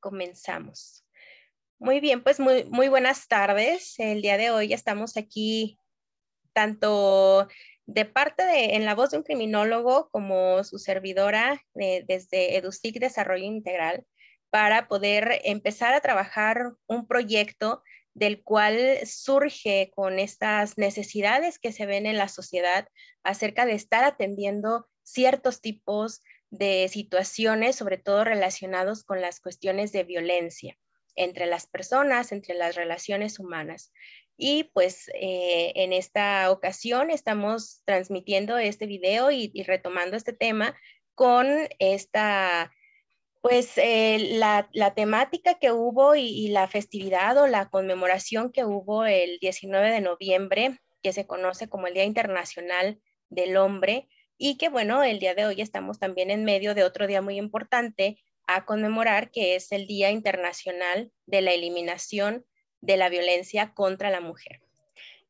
comenzamos. Muy bien, pues muy, muy buenas tardes. El día de hoy estamos aquí tanto de parte de En la voz de un criminólogo como su servidora desde EduSIC Desarrollo Integral para poder empezar a trabajar un proyecto del cual surge con estas necesidades que se ven en la sociedad acerca de estar atendiendo ciertos tipos de situaciones, sobre todo relacionados con las cuestiones de violencia entre las personas, entre las relaciones humanas. Y pues eh, en esta ocasión estamos transmitiendo este video y, retomando este tema con esta, pues eh, la, temática que hubo y, y, la festividad o la conmemoración que hubo el 19 de noviembre, que se conoce como el Día Internacional del Hombre, y que bueno, el día de hoy estamos también en medio de otro día muy importante a conmemorar, que es el Día Internacional de la Eliminación de la Violencia contra la Mujer.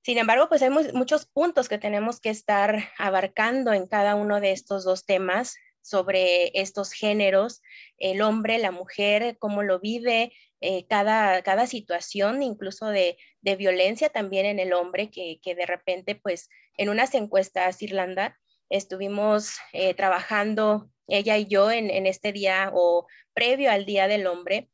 Sin embargo, pues hay muchos puntos que tenemos que estar abarcando en cada uno de estos dos temas sobre estos géneros, el hombre, la mujer, cómo lo vive, eh, cada, cada situación, incluso de, violencia también en el hombre, que, que, de repente, pues en unas encuestas, Irlanda, estuvimos eh, trabajando ella y yo en, este día o previo al Día del Hombre,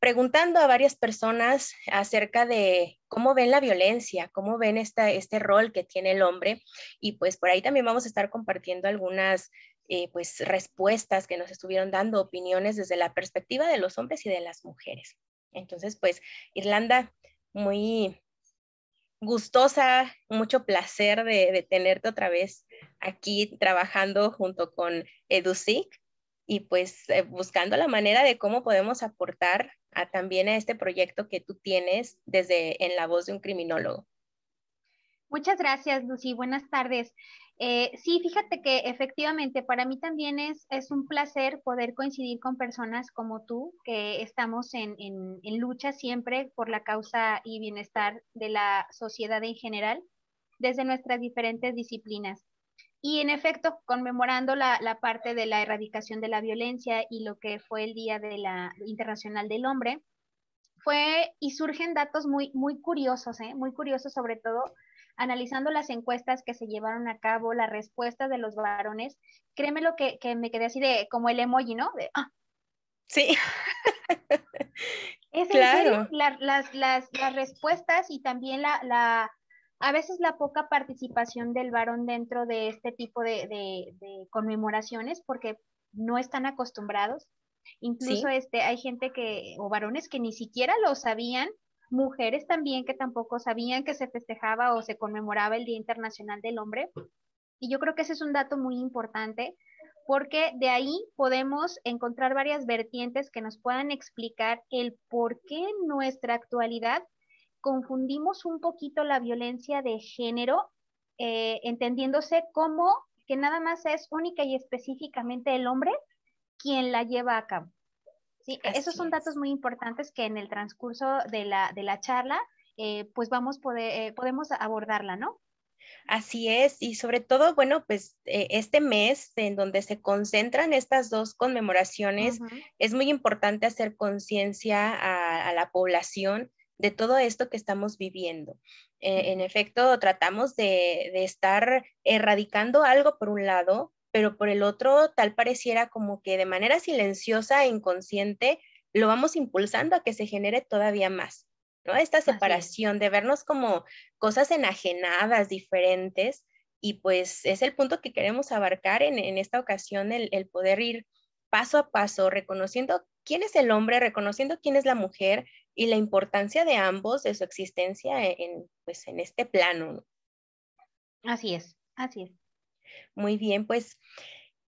preguntando a varias personas acerca de cómo ven la violencia, cómo ven esta, este rol que tiene el hombre. Y pues por ahí también vamos a estar compartiendo algunas eh, pues respuestas que nos estuvieron dando, opiniones desde la perspectiva de los hombres y de las mujeres. Entonces, pues Irlanda, muy gustosa, mucho placer de, tenerte otra vez aquí trabajando junto con EduSIC y pues eh, buscando la manera de cómo podemos aportar a, también a este proyecto que tú tienes desde en la voz de un criminólogo. Muchas gracias, Lucy. Buenas tardes. Eh, sí, fíjate que efectivamente para mí también es, es un placer poder coincidir con personas como tú, que estamos en, en, lucha siempre por la causa y bienestar de la sociedad en general, desde nuestras diferentes disciplinas. Y en efecto, conmemorando la, la, parte de la erradicación de la violencia y lo que fue el Día de la Internacional del Hombre, fue y surgen datos muy, muy curiosos, ¿eh? muy curiosos sobre todo analizando las encuestas que se llevaron a cabo, las respuestas de los varones, créeme lo que, me quedé así de como el emoji, ¿no? Ah. Sí. es claro. las, las, respuestas y también la, la, a veces la poca participación del varón dentro de este tipo de, de, conmemoraciones, porque no están acostumbrados. Incluso este, hay gente que, o varones que ni siquiera lo sabían mujeres también que tampoco sabían que se festejaba o se conmemoraba el Día Internacional del Hombre. Y yo creo que ese es un dato muy importante porque de ahí podemos encontrar varias vertientes que nos puedan explicar el por qué en nuestra actualidad confundimos un poquito la violencia de género, eh, entendiéndose como que nada más es única y específicamente el hombre quien la lleva a cabo. Sí, esos son datos muy importantes que en el transcurso de la, de la charla, eh, pues vamos poder, eh, podemos abordarla, ¿no? Así es, y sobre todo, bueno, pues eh, este mes en donde se concentran estas dos conmemoraciones, es muy importante hacer conciencia a, la población de todo esto que estamos viviendo. en efecto, tratamos de, de, estar erradicando algo por un lado, pero por el otro tal pareciera como que de manera silenciosa e inconsciente lo vamos impulsando a que se genere todavía más, ¿no? Esta separación de vernos como cosas enajenadas, diferentes, y pues es el punto que queremos abarcar en, esta ocasión, el, poder ir paso a paso, reconociendo quién es el hombre, reconociendo quién es la mujer y la importancia de ambos, de su existencia en, pues, en este plano. Así es, así es. Muy bien, pues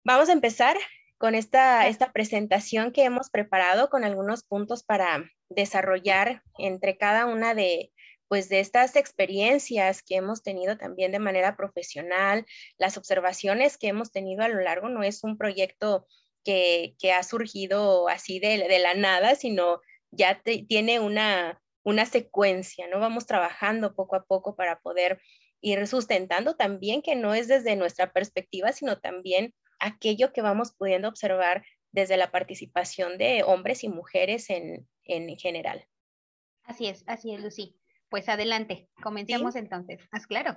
vamos a empezar con esta, esta presentación que hemos preparado con algunos puntos para desarrollar entre cada una de, pues de estas experiencias que hemos tenido también de manera profesional, las observaciones que hemos tenido a lo largo, no es un proyecto que, ha surgido así de, de, la nada, sino ya tiene una, una secuencia, ¿no? Vamos trabajando poco a poco para poder ir sustentando también que no es desde nuestra perspectiva, sino también aquello que vamos pudiendo observar desde la participación de hombres y mujeres en, en general. Así es, así es, Lucy. Pues adelante, comencemos entonces. Haz claro.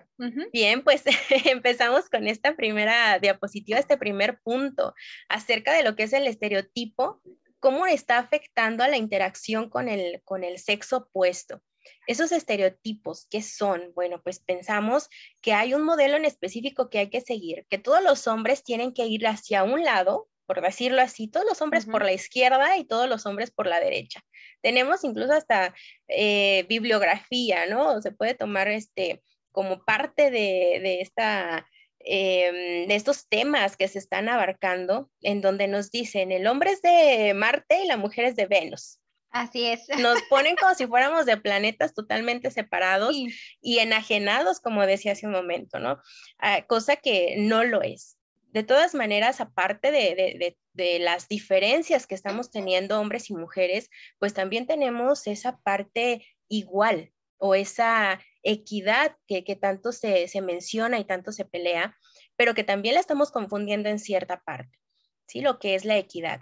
Bien, pues empezamos con esta primera diapositiva, este primer punto acerca de lo que es el estereotipo, cómo está afectando a la interacción con el, con el sexo opuesto. Esos estereotipos, ¿qué son? Bueno, pues pensamos que hay un modelo en específico que hay que seguir, que todos los hombres tienen que ir hacia un lado, por decirlo así, todos los hombres por la izquierda y todos los hombres por la derecha. Tenemos incluso hasta eh, bibliografía, ¿no? Se puede tomar este como parte de, esta em, de estos temas que se están abarcando, en donde nos dicen, el hombre es de Marte y la mujer es de Venus. Así es. Nos ponen como si fuéramos de planetas totalmente separados y enajenados, como decía hace un momento, ¿no? Ah, cosa que no lo es. De todas maneras, aparte de, las diferencias que estamos teniendo hombres y mujeres, pues también tenemos esa parte igual o esa equidad que, tanto se, se, menciona y tanto se pelea, pero que también la estamos confundiendo en cierta parte, ¿sí? Lo que es la equidad.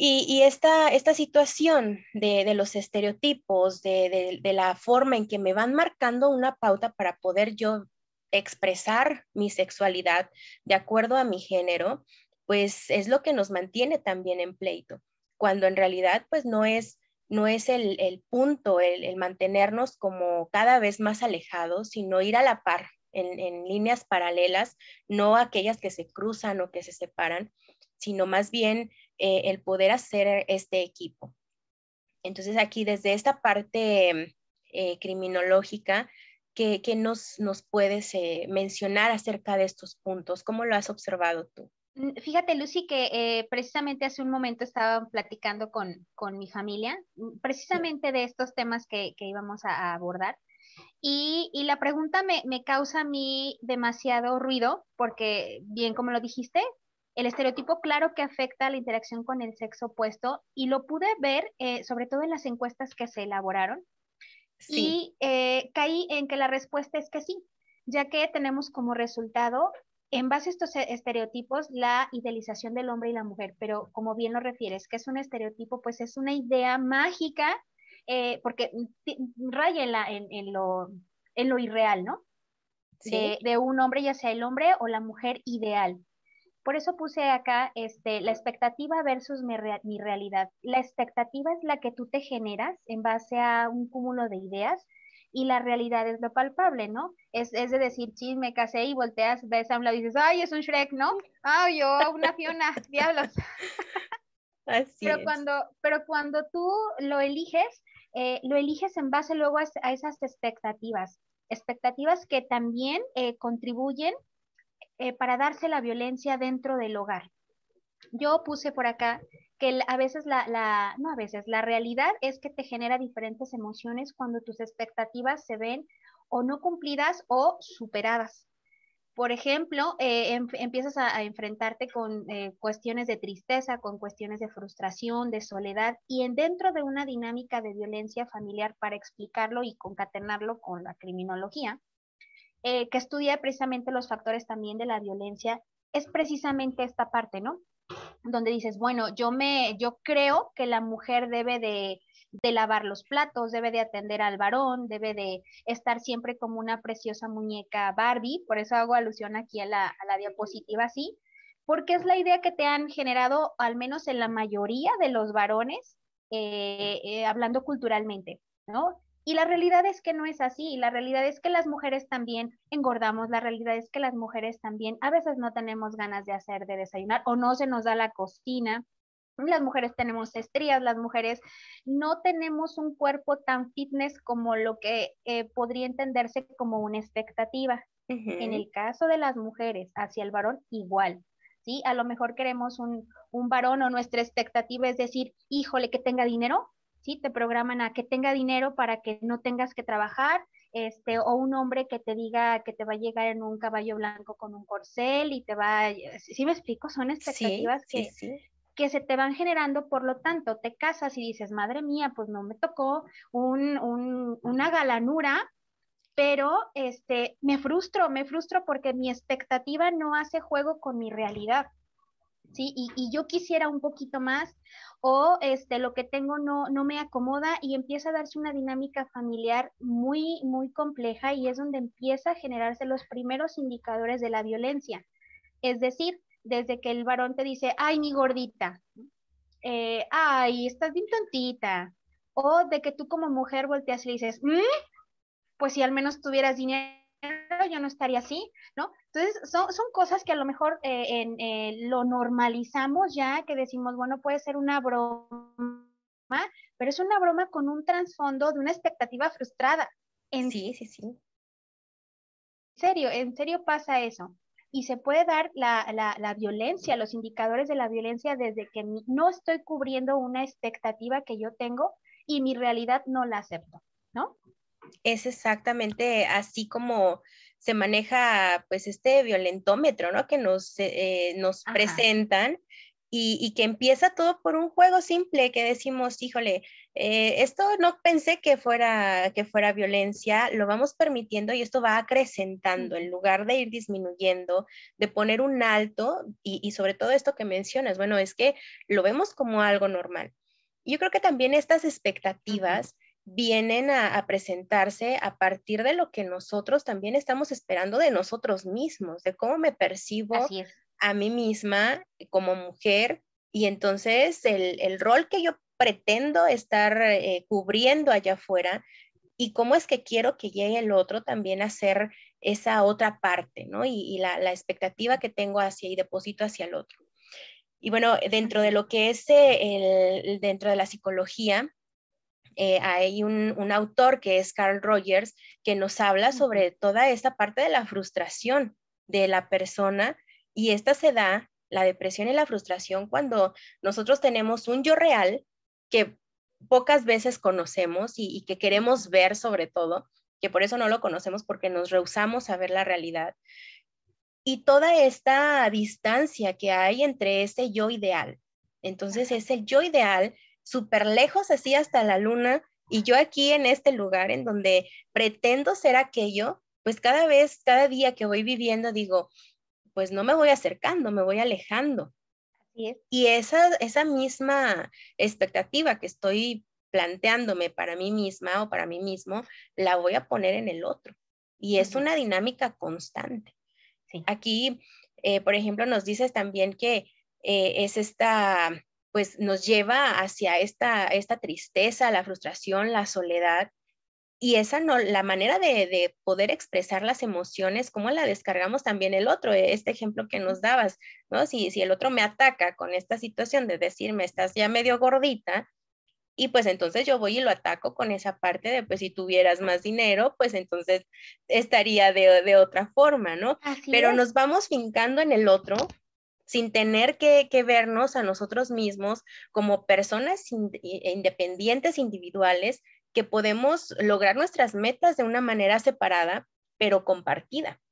Y, esta, esta, situación de, los estereotipos, de, la forma en que me van marcando una pauta para poder yo expresar mi sexualidad de acuerdo a mi género, pues es lo que nos mantiene también en pleito, cuando en realidad pues no es, no es el, punto, el, mantenernos como cada vez más alejados, sino ir a la par en, en líneas paralelas, no aquellas que se cruzan o que se separan, sino más bien eh, el poder hacer este equipo. Entonces aquí desde esta parte eh, criminológica, ¿qué, nos, nos, puedes eh, mencionar acerca de estos puntos? ¿Cómo lo has observado tú? Mm, fíjate, Lucy, que precisamente hace un momento estaba platicando con, con mi familia, mm, precisamente de estos temas que, que íbamos a, abordar. Y, y, la pregunta me, me, causa a mí demasiado ruido, porque bien como lo dijiste, el estereotipo claro que afecta a la interacción con el sexo opuesto y lo pude ver eh, sobre todo en las encuestas que se elaboraron y eh, caí en que la respuesta es que sí, ya que tenemos como resultado en base a estos e, estereotipos la idealización del hombre y la mujer, pero como bien lo refieres, que es un estereotipo, pues es una idea mágica eh, porque raya en, lo, en lo irreal, ¿no? De, de, un hombre, ya sea el hombre o la mujer ideal. Por eso puse acá este, la expectativa versus mi, realidad. La expectativa es la que tú te generas en base a un cúmulo de ideas y la realidad es lo palpable, ¿no? Es, es de decir, sí, me casé y volteas, ves a un lado y dices, ay, es un Shrek, ¿no? Ay, yo, una Fiona, diablos. Así pero, Cuando, pero cuando tú lo eliges, eh, lo eliges en base luego a, esas expectativas, expectativas que también eh, contribuyen eh, para darse la violencia dentro del hogar. Yo puse por acá que a veces la, no a veces, la realidad es que te genera diferentes emociones cuando tus expectativas se ven o no cumplidas o superadas. Por ejemplo, eh, em, empiezas a, enfrentarte con eh, cuestiones de tristeza, con cuestiones de frustración, de soledad, y en, dentro de una dinámica de violencia familiar para explicarlo y concatenarlo con la criminología, eh, que estudia precisamente los factores también de la violencia, es precisamente esta parte, ¿no? Donde dices, bueno, yo me, yo creo que la mujer debe de, lavar los platos, debe de atender al varón, debe de estar siempre como una preciosa muñeca Barbie, por eso hago alusión aquí a la, diapositiva así, porque es la idea que te han generado, al menos en la mayoría de los varones, eh, eh, hablando culturalmente, ¿no? Y la realidad es que no es así, la realidad es que las mujeres también engordamos, la realidad es que las mujeres también a veces no tenemos ganas de hacer de desayunar o no se nos da la cocina. Las mujeres tenemos estrías, las mujeres no tenemos un cuerpo tan fitness como lo que eh, podría entenderse como una expectativa. En el caso de las mujeres hacia el varón, igual. ¿sí? A lo mejor queremos un, un varón o nuestra expectativa es decir, híjole, que tenga dinero, ¿sí? Te programan a que tenga dinero para que no tengas que trabajar, este, o un hombre que te diga que te va a llegar en un caballo blanco con un corcel y te va, ¿sí me explico? Son expectativas que, que se te van generando, por lo tanto, te casas y dices, madre mía, pues no me tocó un, un, una galanura, pero este, me frustro, me frustro porque mi expectativa no hace juego con mi realidad. ¿Sí? Y, yo quisiera un poquito más o este, lo que tengo no, no me acomoda y empieza a darse una dinámica familiar muy, muy compleja y es donde empieza a generarse los primeros indicadores de la violencia. Es decir, desde que el varón te dice, ay, mi gordita, eh, ay, estás bien tontita, o de que tú como mujer volteas y le dices, mm, pues si al menos tuvieras dinero, yo no estaría así, ¿no? Entonces, son, son cosas que a lo mejor eh, en, eh, lo normalizamos ya, que decimos, bueno, puede ser una broma, pero es una broma con un trasfondo de una expectativa frustrada. En sí, sí, sí. En serio, en serio pasa eso. Y se puede dar la, la, la violencia, los indicadores de la violencia desde que no estoy cubriendo una expectativa que yo tengo y mi realidad no la acepto, ¿no? Es exactamente así como se maneja pues este violentómetro, ¿no? Que nos, eh, nos presentan y, que empieza todo por un juego simple que decimos, híjole, eh, esto no pensé que fuera, que fuera violencia, lo vamos permitiendo y esto va acrecentando en lugar de ir disminuyendo, de poner un alto y, y sobre todo esto que mencionas, bueno, es que lo vemos como algo normal. Yo creo que también estas expectativas vienen a, presentarse a partir de lo que nosotros también estamos esperando de nosotros mismos, de cómo me percibo a mí misma como mujer y entonces el, rol que yo pretendo estar eh, cubriendo allá afuera y cómo es que quiero que llegue el otro también a ser esa otra parte, ¿no? Y, la, la, expectativa que tengo hacia y deposito hacia el otro. Y bueno, dentro de lo que es eh, el, dentro de la psicología, eh, hay un, autor que es Carl Rogers que nos habla sobre toda esta parte de la frustración de la persona y esta se da, la depresión y la frustración, cuando nosotros tenemos un yo real que pocas veces conocemos y que queremos ver sobre todo, que por eso no lo conocemos porque nos rehusamos a ver la realidad y toda esta distancia que hay entre ese yo ideal. Entonces es el yo ideal súper lejos así hasta la luna y yo aquí en este lugar en donde pretendo ser aquello, pues cada vez, cada día que voy viviendo digo, pues no me voy acercando, me voy alejando. Y esa, esa misma expectativa que estoy planteándome para mí misma o para mí mismo, la voy a poner en el otro. Y es una dinámica constante. Aquí, eh, por ejemplo, nos dices también que eh, es esta, pues nos lleva hacia esta, esta tristeza, la frustración, la soledad. Y esa no, la manera de, poder expresar las emociones, cómo la descargamos también el otro, este ejemplo que nos dabas, ¿no? Si, si el otro me ataca con esta situación de decirme, estás ya medio gordita, y pues entonces yo voy y lo ataco con esa parte de, pues si tuvieras más dinero, pues entonces estaría de, otra forma, ¿no? Pero nos vamos fincando en el otro sin tener que, vernos a nosotros mismos como personas independientes, individuales, que podemos lograr nuestras metas de una manera separada, pero compartida.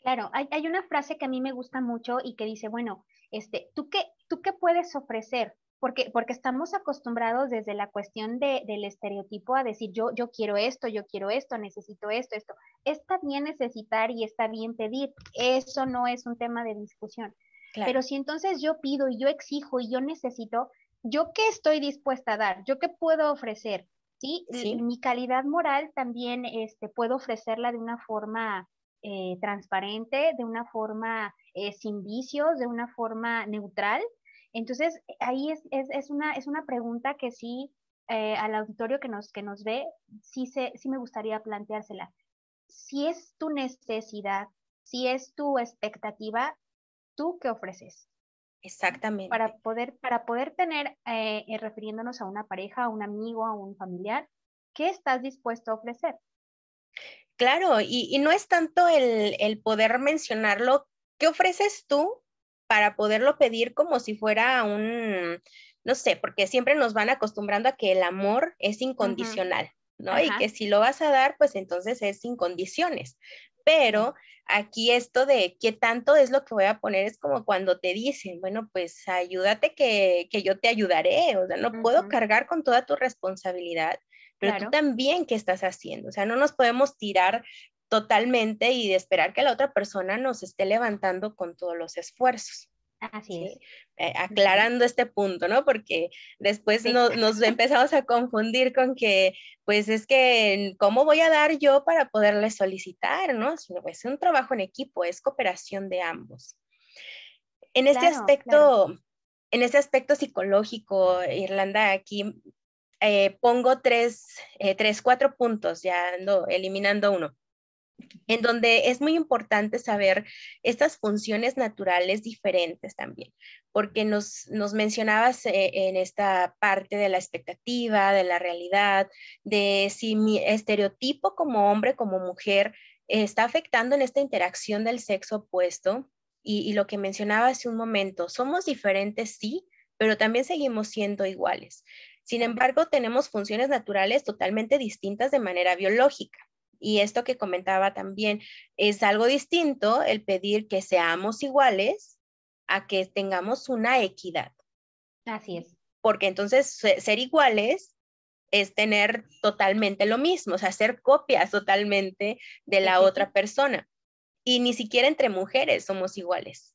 Claro, hay, hay, una frase que a mí me gusta mucho y que dice, bueno, este, ¿tú qué, ¿tú qué puedes ofrecer? Porque, porque estamos acostumbrados desde la cuestión de, del estereotipo a decir yo, yo quiero esto, yo quiero esto, necesito esto, esto. Está bien necesitar y está bien pedir, eso no es un tema de discusión. Pero si entonces yo pido y yo exijo y yo necesito, ¿yo qué estoy dispuesta a dar? ¿Yo qué puedo ofrecer? ¿Sí? Mi calidad moral también este, puedo ofrecerla de una forma eh, transparente, de una forma eh, sin vicios, de una forma neutral. Entonces, ahí es, es, es, una, es una pregunta que sí, eh, al auditorio que nos, que nos ve, sí, se, sí me gustaría planteársela. Si es tu necesidad, si es tu expectativa, ¿tú qué ofreces? Exactamente. Para poder, para poder tener, eh, eh, refiriéndonos a una pareja, a un amigo, a un familiar, ¿qué estás dispuesto a ofrecer? Claro, y, y no es tanto el, el, poder mencionarlo, ¿qué ofreces tú? Para poderlo pedir como si fuera un, no sé, porque siempre nos van acostumbrando a que el amor es incondicional, ¿no? Y que si lo vas a dar, pues entonces es sin condiciones. Pero aquí esto de qué tanto es lo que voy a poner es como cuando te dicen, bueno, pues ayúdate que, yo te ayudaré, o sea, no puedo cargar con toda tu responsabilidad, pero tú también, ¿qué estás haciendo? O sea, no nos podemos tirar totalmente y de esperar que la otra persona nos esté levantando con todos los esfuerzos. Así es. Eh, aclarando este punto, ¿no? Porque después nos empezamos a confundir con que, pues es que, ¿cómo voy a dar yo para poderle solicitar, ¿no? Es un trabajo en equipo, es cooperación de ambos. En este aspecto, en este aspecto psicológico, Irlanda, aquí eh, pongo tres, eh, tres, cuatro puntos, ya ando eliminando uno en donde es muy importante saber estas funciones naturales diferentes también, porque nos, nos mencionabas eh, en esta parte de la expectativa, de la realidad, de si mi estereotipo como hombre, como mujer, está afectando en esta interacción del sexo opuesto. Y, y lo que mencionaba hace un momento, somos diferentes, sí, pero también seguimos siendo iguales. Sin embargo, tenemos funciones naturales totalmente distintas de manera biológica. Y esto que comentaba también es algo distinto el pedir que seamos iguales a que tengamos una equidad. Así es. Porque entonces ser iguales es tener totalmente lo mismo, o sea, ser copias totalmente de la otra persona. Y ni siquiera entre mujeres somos iguales.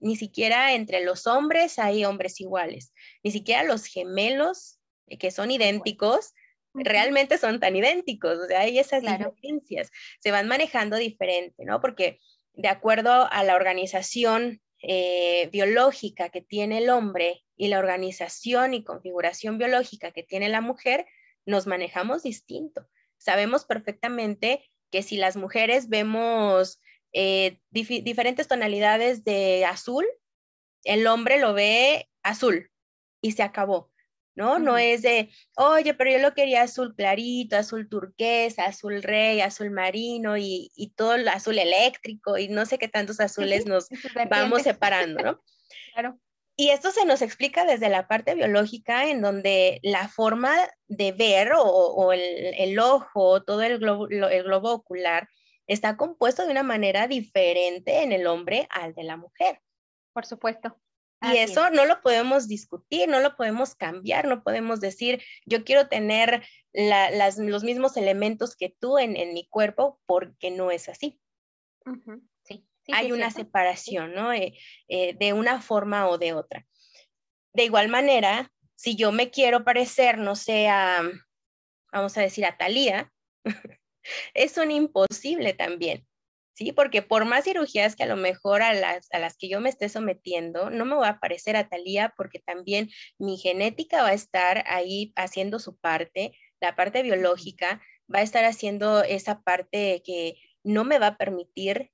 Ni siquiera entre los hombres hay hombres iguales. Ni siquiera los gemelos, eh, que son idénticos, realmente son tan idénticos, o sea, hay esas diferencias, se van manejando diferente, ¿no? Porque de acuerdo a la organización eh, biológica que tiene el hombre y la organización y configuración biológica que tiene la mujer, nos manejamos distinto. Sabemos perfectamente que si las mujeres vemos eh, diferentes tonalidades de azul, el hombre lo ve azul y se acabó. ¿No? No es de, oye, pero yo lo quería azul clarito, azul turquesa, azul rey, azul marino y, todo el azul eléctrico y no sé qué tantos azules nos vamos separando, ¿no? Claro. Y esto se nos explica desde la parte biológica, en donde la forma de ver o, el, ojo, todo el globo, el globo ocular, está compuesto de una manera diferente en el hombre al de la mujer. Por supuesto. Y eso no lo podemos discutir, no lo podemos cambiar, no podemos decir, yo quiero tener los mismos elementos que tú en, mi cuerpo, porque no es así. sí, Hay una separación, ¿no? Eh, eh, de una forma o de otra. De igual manera, si yo me quiero parecer, no sé, a, vamos a decir, a Talía, es un imposible también. ¿Sí? Porque por más cirugías que a lo mejor a las, a las que yo me esté sometiendo, no me va a parecer a Talía porque también mi genética va a estar ahí haciendo su parte, la parte biológica va a estar haciendo esa parte que no me va a permitir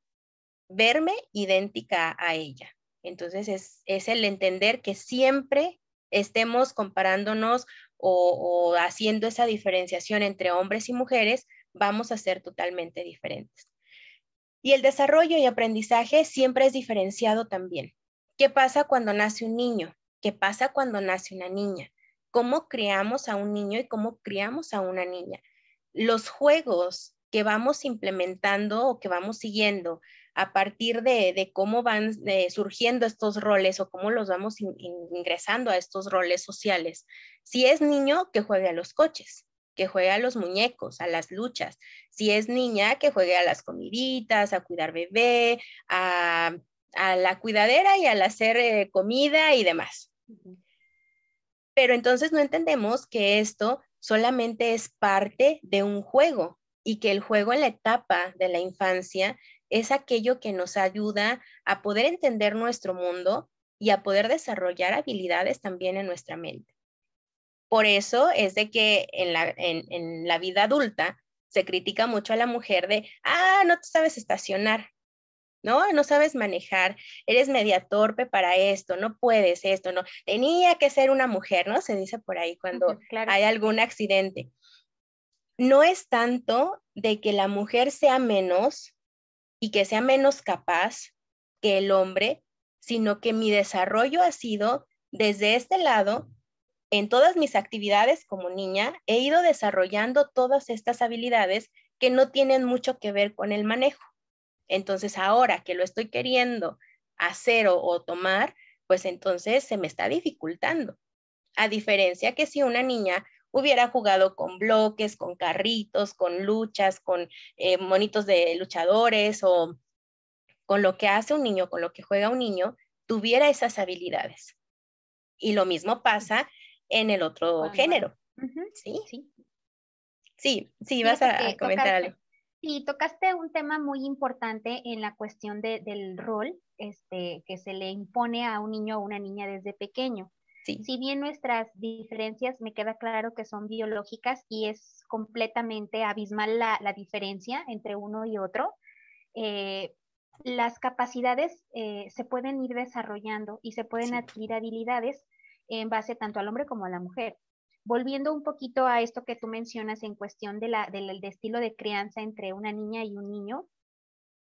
verme idéntica a ella. Entonces es, es el entender que siempre estemos comparándonos o, o haciendo esa diferenciación entre hombres y mujeres, vamos a ser totalmente diferentes. Y el desarrollo y aprendizaje siempre es diferenciado también. ¿Qué pasa cuando nace un niño? ¿Qué pasa cuando nace una niña? ¿Cómo criamos a un niño y cómo criamos a una niña? Los juegos que vamos implementando o que vamos siguiendo a partir de, cómo van eh, surgiendo estos roles o cómo los vamos ingresando a estos roles sociales. Si es niño, que juegue a los coches que juegue a los muñecos, a las luchas. Si es niña, que juegue a las comiditas, a cuidar bebé, a, la cuidadera y al hacer eh, comida y demás. Pero entonces no entendemos que esto solamente es parte de un juego y que el juego en la etapa de la infancia es aquello que nos ayuda a poder entender nuestro mundo y a poder desarrollar habilidades también en nuestra mente. Por eso es de que en la, en, la vida adulta se critica mucho a la mujer de, ah, no te sabes estacionar, ¿no? No sabes manejar, eres media torpe para esto, no puedes esto, no. Tenía que ser una mujer, ¿no? Se dice por ahí cuando hay algún accidente. No es tanto de que la mujer sea menos y que sea menos capaz que el hombre, sino que mi desarrollo ha sido desde este lado en todas mis actividades como niña he ido desarrollando todas estas habilidades que no tienen mucho que ver con el manejo. Entonces ahora que lo estoy queriendo hacer o, tomar, pues entonces se me está dificultando. A diferencia que si una niña hubiera jugado con bloques, con carritos, con luchas, con eh, monitos de luchadores o con lo que hace un niño, con lo que juega un niño, tuviera esas habilidades. Y lo mismo pasa en el otro género. ¿Sí? ¿Sí? Sí, sí, vas a, comentar algo. Sí, tocaste un tema muy importante en la cuestión del rol este, que se le impone a un niño o una niña desde pequeño. Si bien nuestras diferencias me queda claro que son biológicas y es completamente abismal la, diferencia entre uno y otro, eh, las capacidades eh, se pueden ir desarrollando y se pueden adquirir habilidades en base tanto al hombre como a la mujer. Volviendo un poquito a esto que tú mencionas en cuestión de la, del estilo de crianza entre una niña y un niño,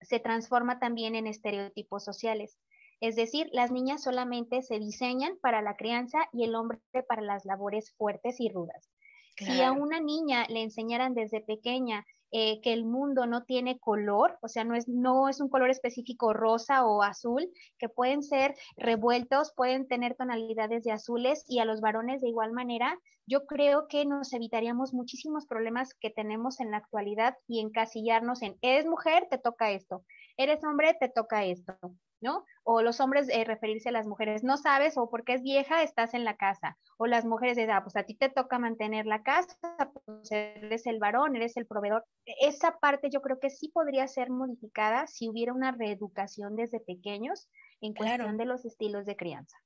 se transforma también en estereotipos sociales. Es decir, las niñas solamente se diseñan para la crianza y el hombre para las labores fuertes y rudas. Si a una niña le enseñaran desde pequeña eh, que el mundo no tiene color, o sea, no es, no es un color específico rosa o azul, que pueden ser revueltos, pueden tener tonalidades de azules y a los varones de igual manera, yo creo que nos evitaríamos muchísimos problemas que tenemos en la actualidad y encasillarnos en, eres mujer, te toca esto, eres hombre, te toca esto. ¿No? O los hombres eh, referirse a las mujeres, no sabes, o porque es vieja, estás en la casa. O las mujeres de, ah, pues a ti te toca mantener la casa, pues eres el varón, eres el proveedor. Esa parte yo creo que sí podría ser modificada si hubiera una reeducación desde pequeños en cuestión de los estilos de crianza.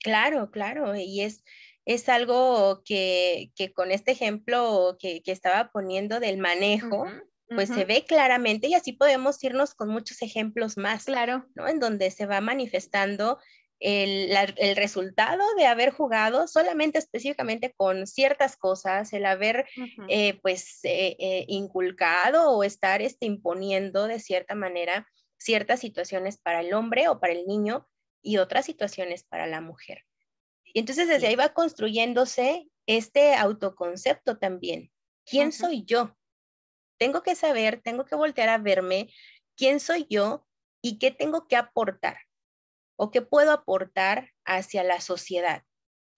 Claro, claro, y es, es algo que, con este ejemplo que, estaba poniendo del manejo, pues se ve claramente y así podemos irnos con muchos ejemplos más, claro. ¿no? En donde se va manifestando el, resultado de haber jugado solamente específicamente con ciertas cosas, el haber eh, pues eh, eh, inculcado o estar este, imponiendo de cierta manera ciertas situaciones para el hombre o para el niño y otras situaciones para la mujer. Y entonces desde ahí va construyéndose este autoconcepto también. ¿Quién soy yo? Tengo que saber, tengo que voltear a verme quién soy yo y qué tengo que aportar o qué puedo aportar hacia la sociedad.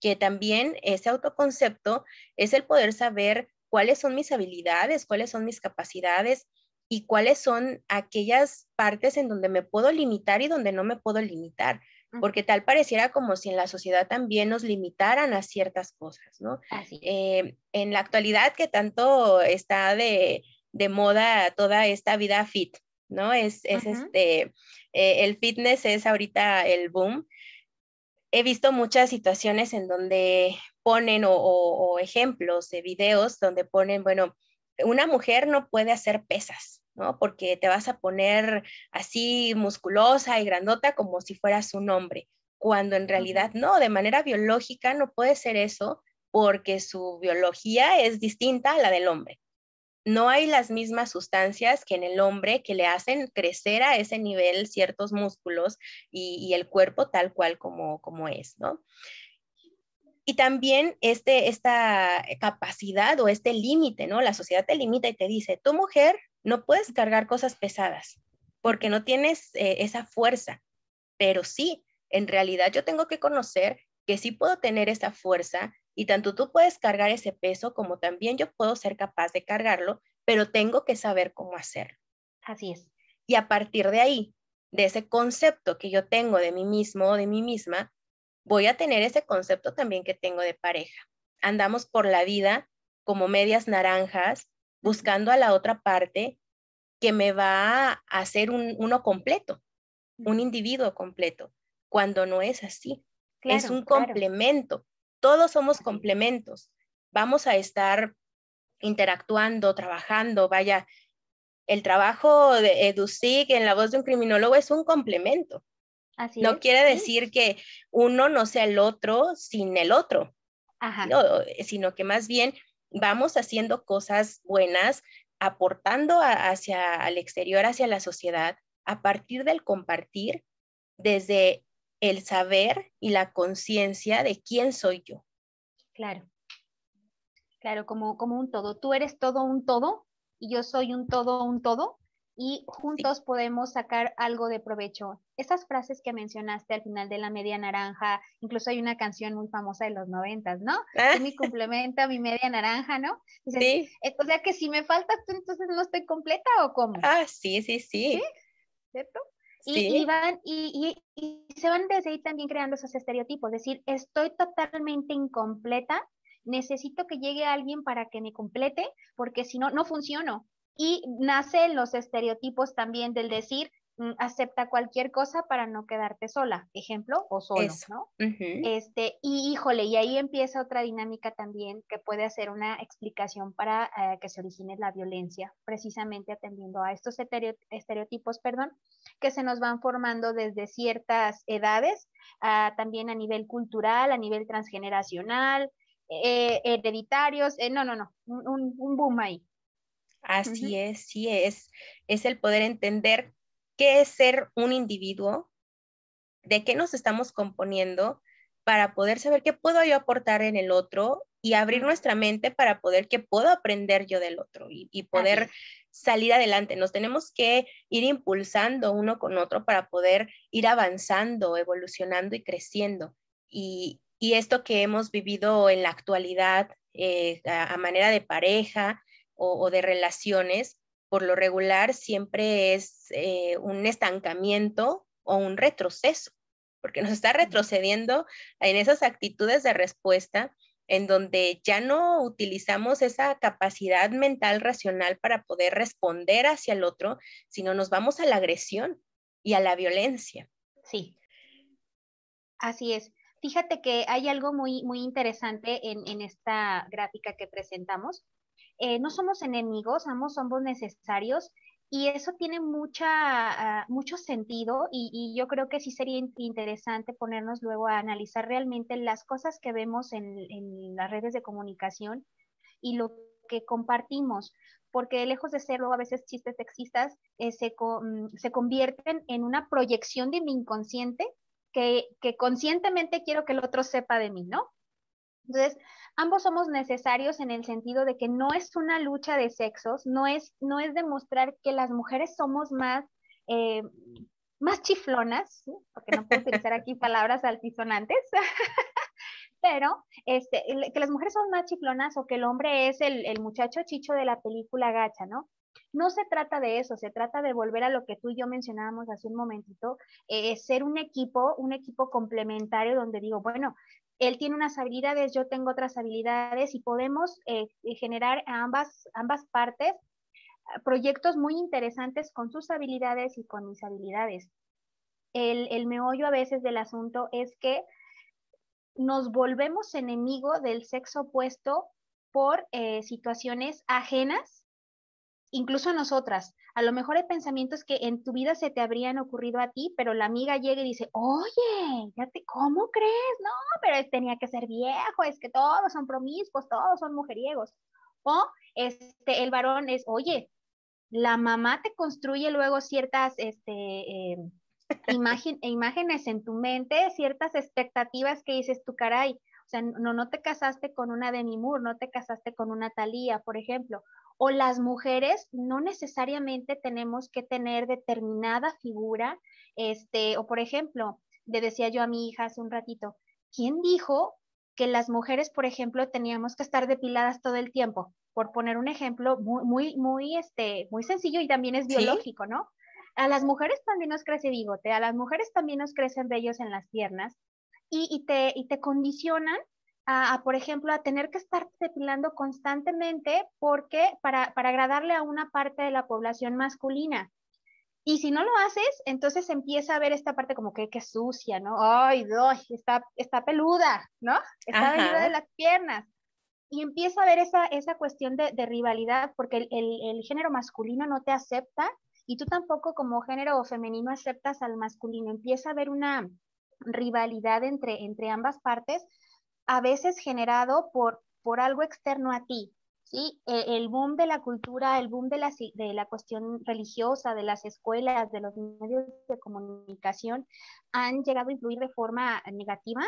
Que también ese autoconcepto es el poder saber cuáles son mis habilidades, cuáles son mis capacidades y cuáles son aquellas partes en donde me puedo limitar y donde no me puedo limitar porque tal pareciera como si en la sociedad también nos limitaran a ciertas cosas, ¿no? Eh, en la actualidad que tanto está de de moda toda esta vida fit, ¿no? Es, es este, eh, el fitness es ahorita el boom. He visto muchas situaciones en donde ponen o, ejemplos de videos donde ponen, bueno, una mujer no puede hacer pesas, ¿no? Porque te vas a poner así musculosa y grandota como si fueras un hombre, cuando en realidad no, de manera biológica no puede ser eso porque su biología es distinta a la del hombre no hay las mismas sustancias que en el hombre que le hacen crecer a ese nivel ciertos músculos y, el cuerpo tal cual como, como es, ¿no? Y también este, esta capacidad o este límite, ¿no? La sociedad te limita y te dice, tu mujer no puedes cargar cosas pesadas porque no tienes eh, esa fuerza, pero sí, en realidad yo tengo que conocer que sí puedo tener esa fuerza y tanto tú puedes cargar ese peso como también yo puedo ser capaz de cargarlo, pero tengo que saber cómo hacerlo. Así es. Y a partir de ahí, de ese concepto que yo tengo de mí mismo o de mí misma, voy a tener ese concepto también que tengo de pareja. Andamos por la vida como medias naranjas, buscando a la otra parte que me va a hacer un, uno completo, un individuo completo, cuando no es así. es un complemento todos somos complementos. Vamos a estar interactuando, trabajando, vaya, el trabajo de EduSIG en la voz de un criminólogo es un complemento. Así no quiere decir que uno no sea el otro sin el otro, sino que más bien vamos haciendo cosas buenas, aportando hacia el exterior, hacia la sociedad, a partir del compartir desde el saber y la conciencia de quién soy yo. Claro, claro, como, como un todo. Tú eres todo un todo y yo soy un todo un todo y juntos podemos sacar algo de provecho. Esas frases que mencionaste al final de la media naranja, incluso hay una canción muy famosa de los noventas, ¿no? Ah. mi complementa, mi media naranja, ¿no? sí. Eh, o sea que si me faltas tú, entonces no estoy completa o cómo? Ah, sí, sí, sí. ¿Cierto? Y, van, y, y, se van desde ahí también creando esos estereotipos, es decir, estoy totalmente incompleta, necesito que llegue alguien para que me complete, porque si no, no funciono. Y nacen los estereotipos también del decir, acepta cualquier cosa para no quedarte sola, ejemplo, o solo, ¿no? Este, y híjole, y ahí empieza otra dinámica también que puede hacer una explicación para eh, que se origine la violencia, precisamente atendiendo a estos estereotipos, perdón, que se nos van formando desde ciertas edades, también a nivel cultural, a nivel transgeneracional, eh, hereditarios, eh, no, no, no, un, un, boom ahí. Así es, sí es, es el poder entender qué es ser un individuo, de qué nos estamos componiendo para poder saber qué puedo yo aportar en el otro y abrir nuestra mente para poder qué puedo aprender yo del otro y, poder salir adelante. Nos tenemos que ir impulsando uno con otro para poder ir avanzando, evolucionando y creciendo. Y, esto que hemos vivido en la actualidad eh, a, manera de pareja o de relaciones, por lo regular siempre es eh, un estancamiento o un retroceso, porque nos está retrocediendo en esas actitudes de respuesta en donde ya no utilizamos esa capacidad mental racional para poder responder hacia el otro, sino nos vamos a la agresión y a la violencia. Sí, así es. Fíjate que hay algo muy, muy interesante en, en esta gráfica que presentamos eh, no somos enemigos, ambos somos necesarios y eso tiene mucha, ah, mucho sentido y, yo creo que sí sería interesante ponernos luego a analizar realmente las cosas que vemos en, las redes de comunicación y lo que compartimos, porque lejos de ser luego a veces chistes sexistas, eh, se, mm, se convierten en una proyección de mi inconsciente que, que conscientemente quiero que el otro sepa de mí, ¿no? Entonces, ambos somos necesarios en el sentido de que no es una lucha de sexos, no es, no es demostrar que las mujeres somos más, eh, más chiflonas, porque no puedo utilizar aquí palabras altisonantes, pero este, que las mujeres son más chiflonas o que el hombre es el, el muchacho chicho de la película gacha, ¿no? No se trata de eso, se trata de volver a lo que tú y yo mencionábamos hace un momentito, eh, ser un equipo, un equipo complementario donde digo, bueno, él tiene unas habilidades, yo tengo otras habilidades y podemos eh, generar a ambas, ambas partes ah, proyectos muy interesantes con sus habilidades y con mis habilidades. El, el meollo a veces del asunto es que nos volvemos enemigo del sexo opuesto por eh, situaciones ajenas, incluso a nosotras. A lo mejor hay pensamientos que en tu vida se te habrían ocurrido a ti, pero la amiga llega y dice, oye, ya te, ¿cómo crees? No, pero tenía que ser viejo, es que todos son promiscuos, todos son mujeriegos. O este, el varón es, oye, la mamá te construye luego ciertas este, em, imágenes en tu mente, ciertas expectativas que dices tú, caray, o sea, no, no te casaste con una Demi Moore, no te casaste con una Thalía, por ejemplo, o las mujeres no necesariamente tenemos que tener determinada figura, este, o por ejemplo, le decía yo a mi hija hace un ratito, ¿quién dijo que las mujeres, por ejemplo, teníamos que estar depiladas todo el tiempo? Por poner un ejemplo muy, muy, muy, este, muy sencillo y también es biológico, ¿no? A las mujeres también nos crece bigote, a las mujeres también nos crecen vellos en las piernas y, y, te, y te condicionan a, por ejemplo, a tener que estar depilando constantemente porque para, para agradarle a una parte de la población masculina. Y si no lo haces, entonces empieza a ver esta parte como que, que sucia, ¿no? Ay, doy, está, está peluda, ¿no? Está peluda de las piernas. Y empieza a ver esa, esa cuestión de, de rivalidad porque el, el, el, género masculino no te acepta y tú tampoco como género femenino aceptas al masculino. Empieza a haber una rivalidad entre, entre ambas partes a veces generado por, por algo externo a ti. ¿sí? E, el boom de la cultura, el boom de la, de la cuestión religiosa, de las escuelas, de los medios de comunicación, han llegado a influir de forma negativa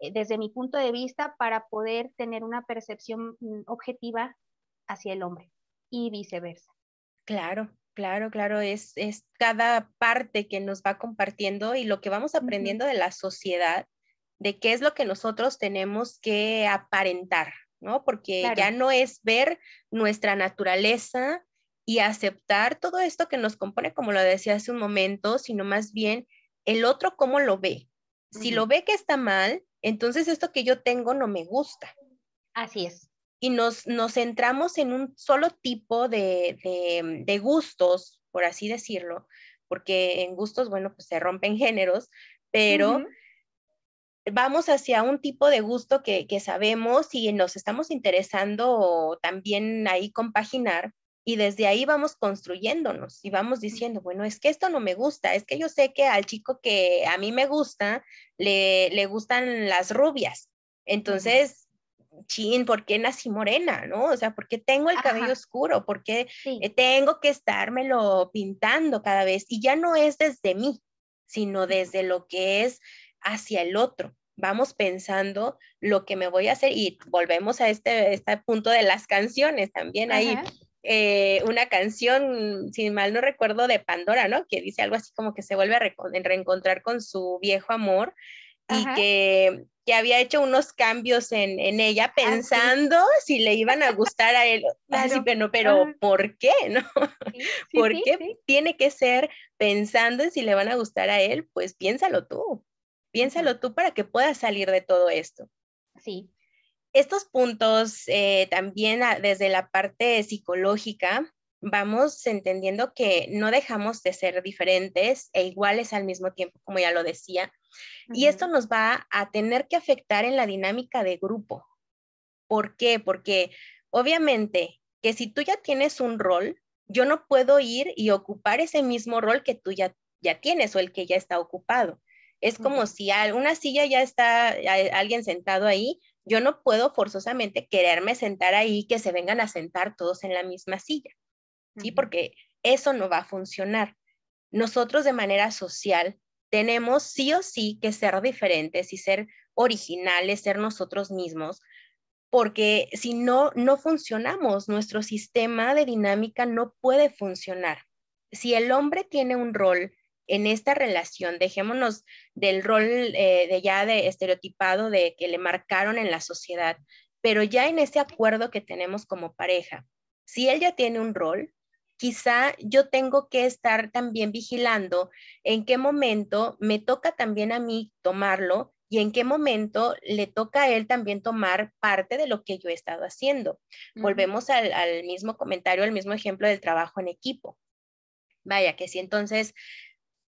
eh, desde mi punto de vista para poder tener una percepción mm, objetiva hacia el hombre y viceversa. Claro, claro, claro, es, es cada parte que nos va compartiendo y lo que vamos aprendiendo de la sociedad de qué es lo que nosotros tenemos que aparentar, ¿no? Porque ya no es ver nuestra naturaleza y aceptar todo esto que nos compone, como lo decía hace un momento, sino más bien el otro cómo lo ve. Si lo ve que está mal, entonces esto que yo tengo no me gusta. Así es. Y nos, nos centramos en un solo tipo de, de, gustos, por así decirlo, porque en gustos, bueno, pues se rompen géneros, pero vamos hacia un tipo de gusto que, que, sabemos y nos estamos interesando también ahí compaginar y desde ahí vamos construyéndonos y vamos diciendo, bueno, es que esto no me gusta, es que yo sé que al chico que a mí me gusta le, le gustan las rubias. Entonces, chin, ¿por qué nací morena? ¿No? O sea, ¿por qué tengo el cabello oscuro? ¿Por qué eh, tengo que estármelo pintando cada vez? Y ya no es desde mí, sino desde lo que es hacia el otro. Vamos pensando lo que me voy a hacer y volvemos a este, este punto de las canciones también ahí. Eh, una canción, si mal no recuerdo, de Pandora, ¿no? Que dice algo así como que se vuelve a reencontrar con su viejo amor y que, que, había hecho unos cambios en, en ella ah, pensando si le iban a gustar a él. Así, pero, pero ¿por qué? ¿No? ¿Por qué tiene que ser pensando en si le van a gustar a él? Pues piénsalo tú. Piénsalo tú para que puedas salir de todo esto. Sí. Estos puntos eh, también desde la parte psicológica, vamos entendiendo que no dejamos de ser diferentes e iguales al mismo tiempo, como ya lo decía. Y esto nos va a tener que afectar en la dinámica de grupo. ¿Por qué? Porque obviamente que si tú ya tienes un rol, yo no puedo ir y ocupar ese mismo rol que tú ya, ya tienes o el que ya está ocupado. Es como si una silla ya está alguien sentado ahí, yo no puedo forzosamente quererme sentar ahí, que se vengan a sentar todos en la misma silla, ¿sí? Porque eso no va a funcionar. Nosotros de manera social tenemos sí o sí que ser diferentes y ser originales, ser nosotros mismos, porque si no, no funcionamos, nuestro sistema de dinámica no puede funcionar. Si el hombre tiene un rol en esta relación, dejémonos del rol eh, de ya de estereotipado de que le marcaron en la sociedad, pero ya en ese acuerdo que tenemos como pareja, si él ya tiene un rol, quizá yo tengo que estar también vigilando en qué momento me toca también a mí tomarlo y en qué momento le toca a él también tomar parte de lo que yo he estado haciendo. Volvemos al, al mismo comentario, al mismo ejemplo del trabajo en equipo. Vaya, que si entonces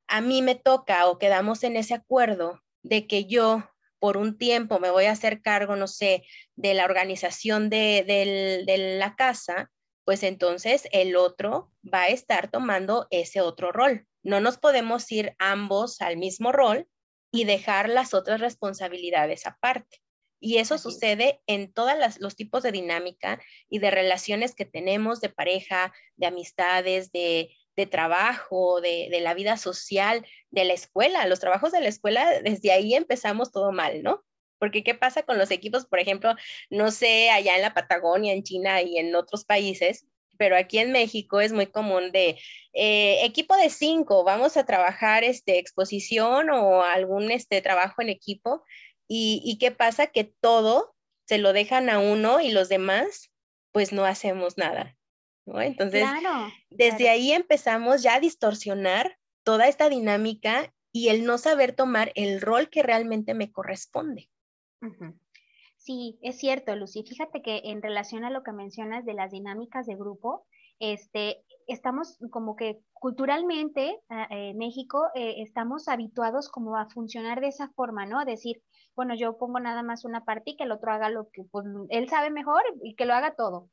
a mí me toca o quedamos en ese acuerdo de que yo por un tiempo me voy a hacer cargo, no sé, de la organización de, la casa, pues entonces el otro va a estar tomando ese otro rol. No nos podemos ir ambos al mismo rol y dejar las otras responsabilidades aparte. Y eso sucede en todos los tipos de dinámica y de relaciones que tenemos de pareja, de amistades, de, de trabajo, de, la vida social, de la escuela. Los trabajos de la escuela, desde ahí empezamos todo mal, ¿no? Porque ¿qué pasa con los equipos, por ejemplo, no sé, allá en la Patagonia, en China y en otros países, pero aquí en México es muy común de eh, equipo de cinco, vamos a trabajar este, exposición o algún este, trabajo en equipo. Y, y qué pasa que todo se lo dejan a uno y los demás pues no hacemos nada. Entonces, desde ahí empezamos ya a distorsionar toda esta dinámica y el no saber tomar el rol que realmente me corresponde. Sí, es cierto, Lucy. Fíjate que en relación a lo que mencionas de las dinámicas de grupo, este, estamos como que culturalmente ah, en México eh, estamos habituados como a funcionar de esa forma, ¿no? A decir, bueno, yo pongo nada más una parte y que el otro haga lo que pues, él sabe mejor y que lo haga todo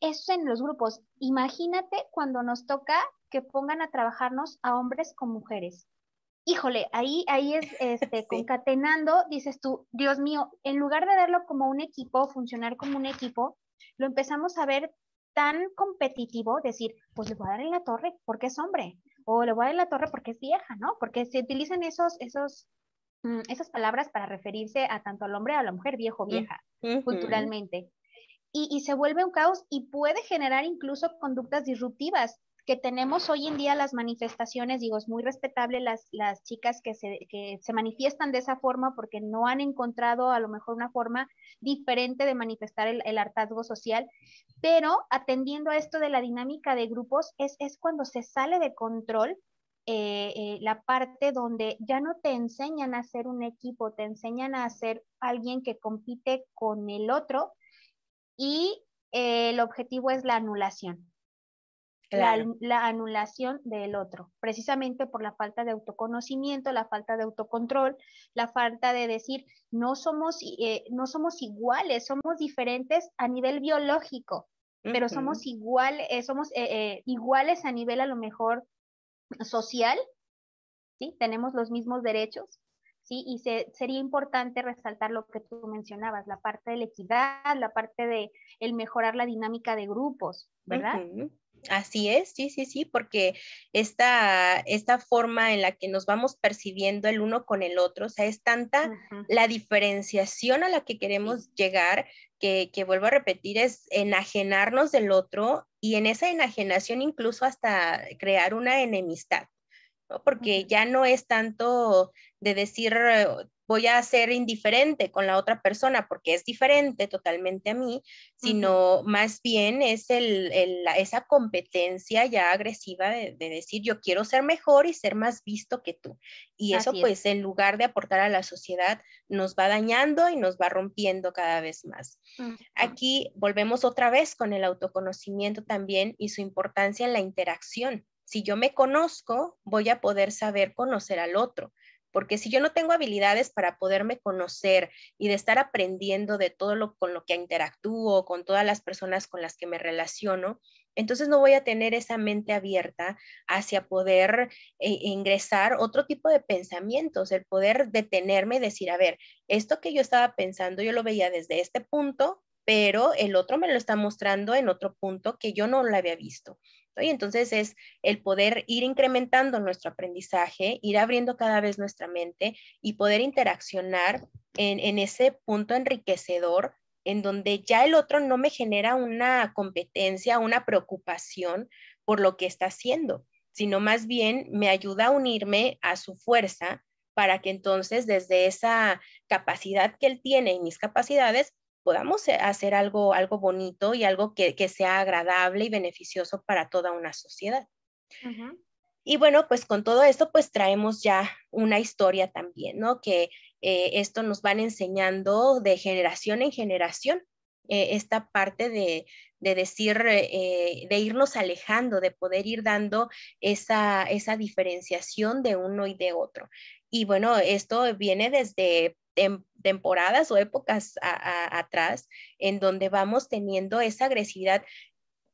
eso en los grupos. Imagínate cuando nos toca que pongan a trabajarnos a hombres con mujeres. Híjole, ahí, ahí es este, concatenando, dices tú, Dios mío, en lugar de verlo como un equipo, funcionar como un equipo, lo empezamos a ver tan competitivo, decir, pues le voy a dar en la torre porque es hombre, o le voy a dar en la torre porque es vieja, ¿no? Porque se utilizan esos, esos, mm, esas palabras para referirse a tanto al hombre a la mujer, viejo, vieja, culturalmente y, se vuelve un caos y puede generar incluso conductas disruptivas. que tenemos hoy en día las manifestaciones, digo, es muy respetable las, las chicas que se, que se manifiestan de esa forma porque no han encontrado a lo mejor una forma diferente de manifestar el, hartazgo social, pero atendiendo a esto de la dinámica de grupos, es, es cuando se sale de control eh, eh, la parte donde ya no te enseñan a ser un equipo, te enseñan a ser alguien que compite con el otro y eh, el objetivo es la anulación. La, anulación del otro, precisamente por la falta de autoconocimiento, la falta de autocontrol, la falta de decir, no somos, no somos iguales, somos diferentes a nivel biológico, pero somos, igual, somos iguales a nivel a lo mejor social, ¿sí? Tenemos los mismos derechos, ¿sí? Y sería importante resaltar lo que tú mencionabas, la parte de la equidad, la parte de el mejorar la dinámica de grupos, ¿verdad? Así es, sí, sí, sí, porque esta, esta forma en la que nos vamos percibiendo el uno con el otro, o sea, es tanta la diferenciación a la que queremos llegar, que, que, vuelvo a repetir, es enajenarnos del otro y en esa enajenación incluso hasta crear una enemistad, ¿no? Porque ya no es tanto de decir, voy a ser indiferente con la otra persona porque es diferente totalmente a mí, sino más bien es el, esa competencia ya agresiva de, decir yo quiero ser mejor y ser más visto que tú. Y eso pues en lugar de aportar a la sociedad nos va dañando y nos va rompiendo cada vez más. Aquí volvemos otra vez con el autoconocimiento también y su importancia en la interacción. Si yo me conozco, voy a poder saber conocer al otro porque si yo no tengo habilidades para poderme conocer y de estar aprendiendo de todo lo con lo que interactúo, con todas las personas con las que me relaciono, entonces no voy a tener esa mente abierta hacia poder eh, ingresar otro tipo de pensamientos, el poder detenerme y decir, a ver, esto que yo estaba pensando, yo lo veía desde este punto, pero el otro me lo está mostrando en otro punto que yo no lo había visto. Y entonces es el poder ir incrementando nuestro aprendizaje, ir abriendo cada vez nuestra mente y poder interaccionar en, ese punto enriquecedor en donde ya el otro no me genera una competencia, una preocupación por lo que está haciendo, sino más bien me ayuda a unirme a su fuerza para que entonces desde esa capacidad que él tiene y mis capacidades podamos eh, hacer algo, algo bonito y algo que, sea agradable y beneficioso para toda una sociedad. Y bueno, pues con todo esto, pues traemos ya una historia también, ¿no? Que eh, esto nos van enseñando de generación en generación, eh, esta parte de, decir, de irnos alejando, de poder ir dando esa, esa diferenciación de uno y de otro. Y bueno, esto viene desde temporadas o épocas atrás en donde vamos teniendo esa agresividad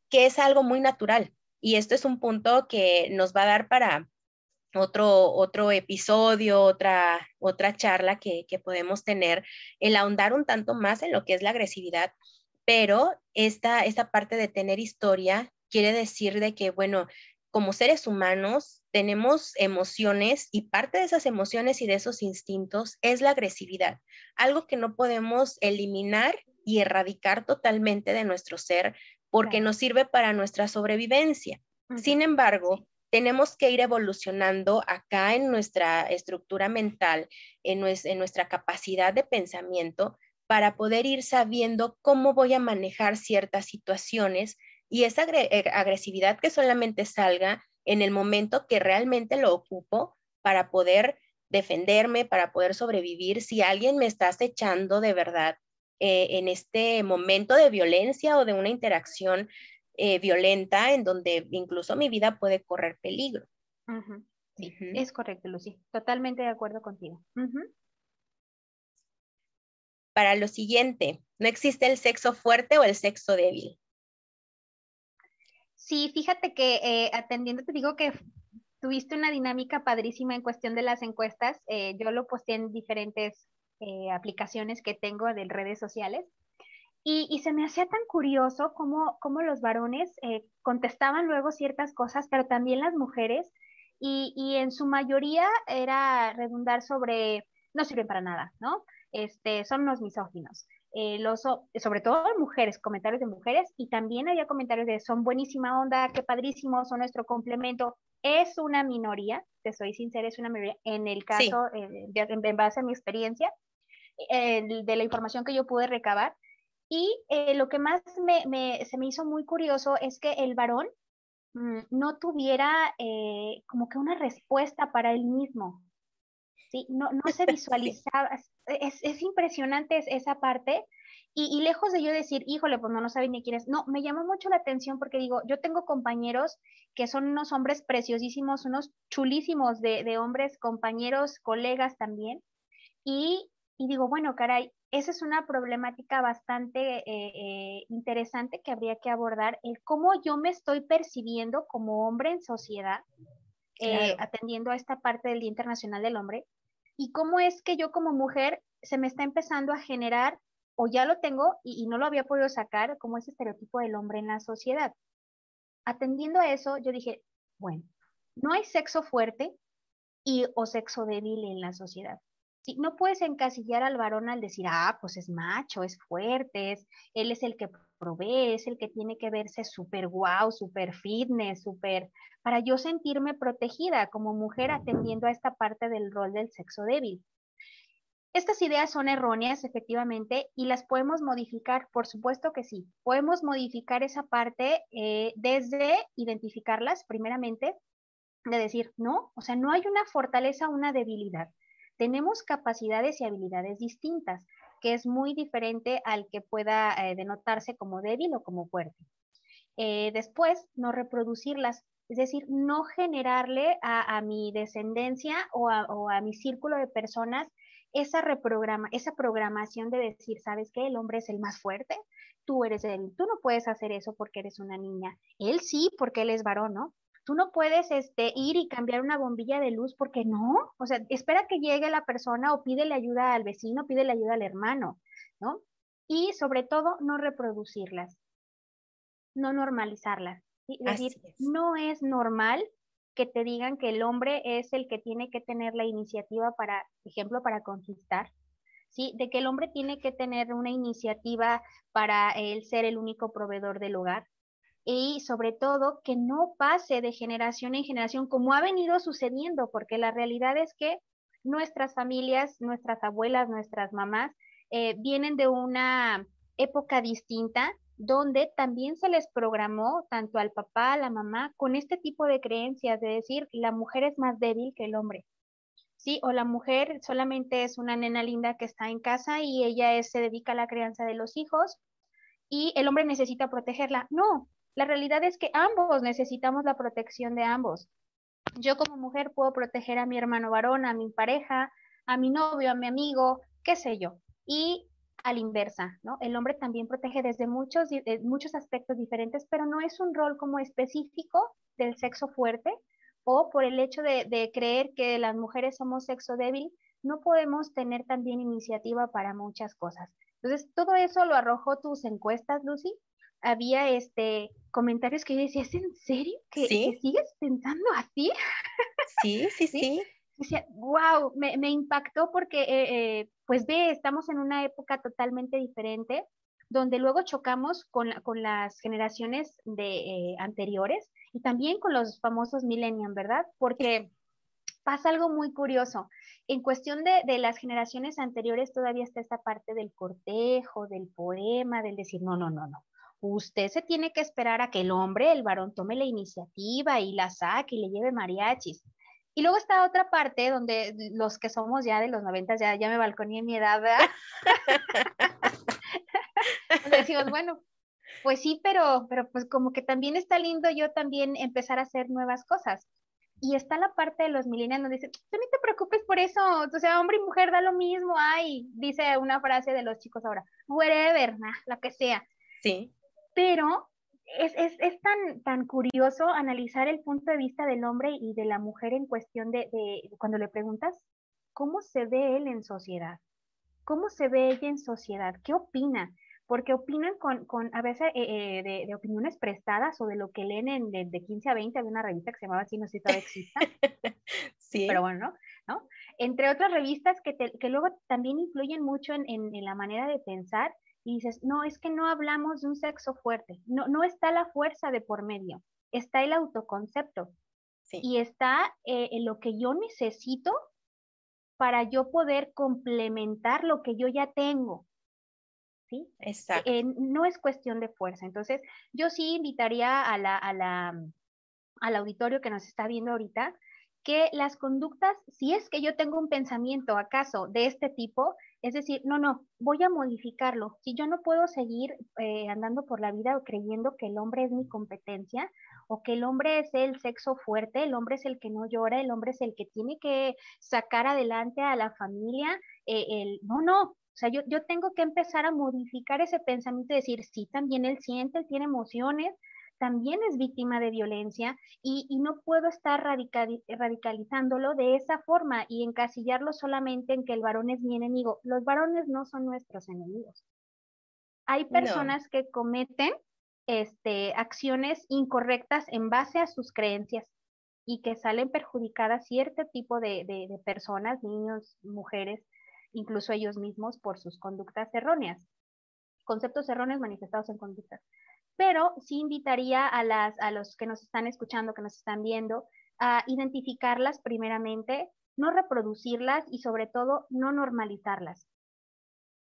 que es algo muy natural. Y esto es un punto que nos va a dar para otro, otro episodio, otra, otra charla que, que podemos tener, el ahondar un tanto más en lo que es la agresividad, pero esta, esta parte de tener historia quiere decir de que, bueno, como seres humanos tenemos emociones y parte de esas emociones y de esos instintos es la agresividad, algo que no podemos eliminar y erradicar totalmente de nuestro ser porque nos sirve para nuestra sobrevivencia. Sin embargo, tenemos que ir evolucionando acá en nuestra estructura mental, en, en nuestra capacidad de pensamiento, para poder ir sabiendo cómo voy a manejar ciertas situaciones y esa eh, agresividad que solamente salga en el momento que realmente lo ocupo para poder defenderme, para poder sobrevivir, si alguien me está acechando de verdad eh, en este momento de violencia o de una interacción eh, violenta en donde incluso mi vida puede correr peligro. Es correcto, Lucy. Totalmente de acuerdo contigo. Para lo siguiente, no existe el sexo fuerte o el sexo débil. Sí, fíjate que eh, atendiendo, te digo que tuviste una dinámica padrísima en cuestión de las encuestas. Eh, yo lo posté en diferentes eh, aplicaciones que tengo de redes sociales. Y, se me hacía tan curioso cómo, cómo los varones contestaban luego ciertas cosas, pero también las mujeres, y, y, en su mayoría era redundar sobre no sirven para nada, ¿no? este, son unos misóginos. Eh, los, sobre todo mujeres, comentarios de mujeres, y también había comentarios de son buenísima onda, qué padrísimo, son nuestro complemento. Es una minoría, te soy sincera, es una minoría en el caso, eh, en base a mi experiencia, de la información que yo pude recabar. Y eh, lo que más me, se me hizo muy curioso es que el varón mm, no tuviera como que una respuesta para él mismo. ¿Sí? No, no se visualizaba, es, es, impresionante esa parte. Y, lejos de yo decir, híjole, pues no, no sabe ni quién es, no, me llamó mucho la atención porque digo, yo tengo compañeros que son unos hombres preciosísimos, unos chulísimos de, de hombres, compañeros, colegas también. Y, y, digo, bueno, caray, esa es una problemática bastante eh, eh, interesante que habría que abordar, el cómo yo me estoy percibiendo como hombre en sociedad, eh, atendiendo a esta parte del Día Internacional del Hombre, y cómo es que yo como mujer se me está empezando a generar, o ya lo tengo y, no lo había podido sacar, como ese estereotipo del hombre en la sociedad. Atendiendo a eso, yo dije, bueno, no hay sexo fuerte y o sexo débil en la sociedad. No puedes encasillar al varón al decir, ah, pues es macho, es fuerte, es, él es el que es el que tiene que verse súper guau, súper fitness, súper, para yo sentirme protegida como mujer atendiendo a esta parte del rol del sexo débil. Estas ideas son erróneas, efectivamente, y las podemos modificar, por supuesto que sí. Podemos modificar esa parte eh, desde identificarlas, primeramente, de decir, no, o sea, no hay una fortaleza, una debilidad. Tenemos capacidades y habilidades distintas que es muy diferente al que pueda eh, denotarse como débil o como fuerte. Eh, después, no reproducirlas, es decir, no generarle a, mi descendencia o a, mi círculo de personas esa, reprograma, esa programación de decir, ¿sabes qué? El hombre es el más fuerte, tú eres débil, tú no puedes hacer eso porque eres una niña, él sí porque él es varón, ¿no? Tú no puedes este, ir y cambiar una bombilla de luz porque no, o sea, espera que llegue la persona o pídele ayuda al vecino, pídele ayuda al hermano, ¿no? Y sobre todo, no reproducirlas, no normalizarlas. Es decir, no es normal que te digan que el hombre es el que tiene que tener la iniciativa para, ejemplo, para conquistar, ¿sí? De que el hombre tiene que tener una iniciativa para él ser el único proveedor del hogar, y sobre todo que no pase de generación en generación como ha venido sucediendo, porque la realidad es que nuestras familias, nuestras abuelas, nuestras mamás eh, vienen de una época distinta donde también se les programó tanto al papá, a la mamá, con este tipo de creencias de decir la mujer es más débil que el hombre. Sí, o la mujer solamente es una nena linda que está en casa y ella se dedica a la crianza de los hijos y el hombre necesita protegerla. No, la realidad es que ambos necesitamos la protección de ambos. Yo como mujer puedo proteger a mi hermano varón, a mi pareja, a mi novio, a mi amigo, qué sé yo. Y a la inversa, ¿no? El hombre también protege desde muchos, eh, muchos aspectos diferentes, pero no es un rol como específico del sexo fuerte o por el hecho de, de creer que las mujeres somos sexo débil, no podemos tener también iniciativa para muchas cosas. Entonces, todo eso lo arrojó tus encuestas, Lucy, había este comentarios que yo decía, ¿es en serio? ¿Que, sigues pensando así? Sí, sí, sí. Decía, wow, me, impactó porque, eh, eh, pues ve, estamos en una época totalmente diferente, donde luego chocamos con, con las generaciones de, eh, anteriores y también con los famosos millennials, ¿verdad? Porque pasa algo muy curioso. En cuestión de, de, las generaciones anteriores todavía está esta parte del cortejo, del poema, del decir, no, no, no, no usted se tiene que esperar a que el hombre, el varón, tome la iniciativa y la saque y le lleve mariachis. Y luego está otra parte donde los que somos ya de los noventas, ya, ya me balconé en mi edad, decimos, bueno, pues sí, pero, pero pues como que también está lindo yo también empezar a hacer nuevas cosas. Y está la parte de los millennials donde dicen, tú ni te preocupes por eso, o sea, hombre y mujer da lo mismo, ay, dice una frase de los chicos ahora, whatever, nah, lo que sea. Sí pero es, tan, tan curioso analizar el punto de vista del hombre y de la mujer en cuestión de, cuando le preguntas cómo se ve él en sociedad, cómo se ve ella en sociedad, qué opina, porque opinan con, a veces eh, eh, de, opiniones prestadas o de lo que leen en, de, 15 a 20, había una revista que se llamaba así, no sé si todavía exista, sí. pero bueno, ¿no? ¿no? Entre otras revistas que, que luego también influyen mucho en, en, la manera de pensar y dices, no, es que no hablamos de un sexo fuerte, no, no está la fuerza de por medio, está el autoconcepto y está eh, en lo que yo necesito para yo poder complementar lo que yo ya tengo. ¿Sí? Exacto. Eh, no es cuestión de fuerza. Entonces, yo sí invitaría a la, a la, al auditorio que nos está viendo ahorita que las conductas, si es que yo tengo un pensamiento acaso de este tipo, es decir, no, no, voy a modificarlo. Si yo no puedo seguir eh, andando por la vida creyendo que el hombre es mi competencia o que el hombre es el sexo fuerte, el hombre es el que no llora, el hombre es el que tiene que sacar adelante a la familia, eh, el, no, no, o sea, yo, yo tengo que empezar a modificar ese pensamiento y decir, sí, también él siente, él tiene emociones, también es víctima de violencia y, no puedo estar radicalizándolo de esa forma y encasillarlo solamente en que el varón es mi enemigo. Los varones no son nuestros enemigos. Hay personas que cometen este, acciones incorrectas en base a sus creencias y que salen perjudicadas cierto tipo de, de personas, niños, mujeres, incluso ellos mismos por sus conductas erróneas, conceptos erróneos manifestados en conductas pero sí invitaría a, los que nos están escuchando, que nos están viendo, a identificarlas primeramente, no reproducirlas y sobre todo no normalizarlas,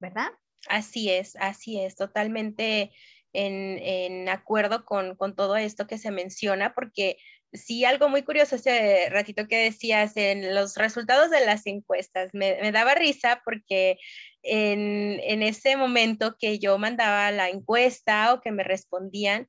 ¿verdad? Así es, así es, totalmente en, acuerdo con, todo esto que se menciona, porque sí, algo muy curioso ese ratito que decías en los resultados de las encuestas, me daba risa porque en, ese momento que yo mandaba la encuesta o que me respondían,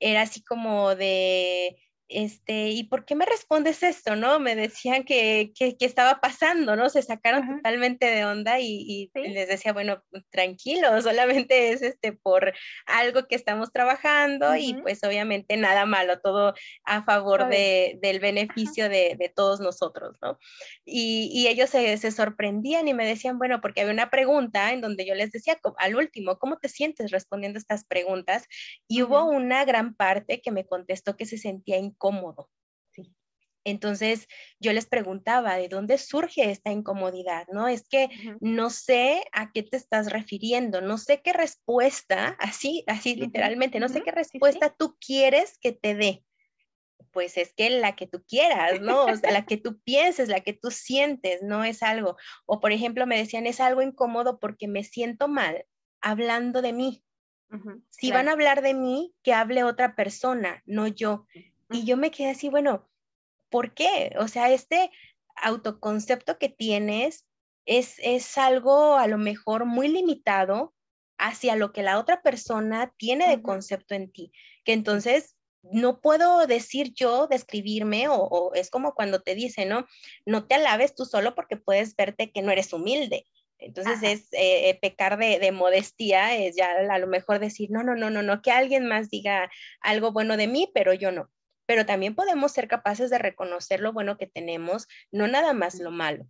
era así como de, este, ¿y por qué me respondes esto? ¿No? Me decían que, que, estaba pasando, ¿no? Se sacaron totalmente de onda y, les decía, bueno, tranquilo, solamente es este por algo que estamos trabajando y pues obviamente nada malo, todo a favor de, del beneficio de, de, todos nosotros, ¿no? Y, y ellos se, se, sorprendían y me decían, bueno, porque había una pregunta en donde yo les decía al último, ¿cómo te sientes respondiendo estas preguntas? Y hubo una gran parte que me contestó que se sentía incómodo. Entonces yo les preguntaba, ¿de dónde surge esta incomodidad? No es que no sé a qué te estás refiriendo, no sé qué respuesta, así, así literalmente, no sé qué respuesta tú quieres que te dé. Pues es que la que tú quieras, ¿no? O sea, la que tú pienses, la que tú sientes, no es algo. O por ejemplo, me decían, es algo incómodo porque me siento mal hablando de mí. si van a hablar de mí, que hable otra persona, no yo. Y yo me quedé así, bueno, ¿por qué? O sea, este autoconcepto que tienes es, es algo a lo mejor muy limitado hacia lo que la otra persona tiene de concepto en ti, que entonces no puedo decir yo, describirme, o, es como cuando te dicen, ¿no? No te alabes tú solo porque puedes verte que no eres humilde. Entonces es eh, pecar de, de, modestia, es ya a lo mejor decir, no, no, no, no, no, que alguien más diga algo bueno de mí, pero yo no pero también podemos ser capaces de reconocer lo bueno que tenemos, no nada más lo malo.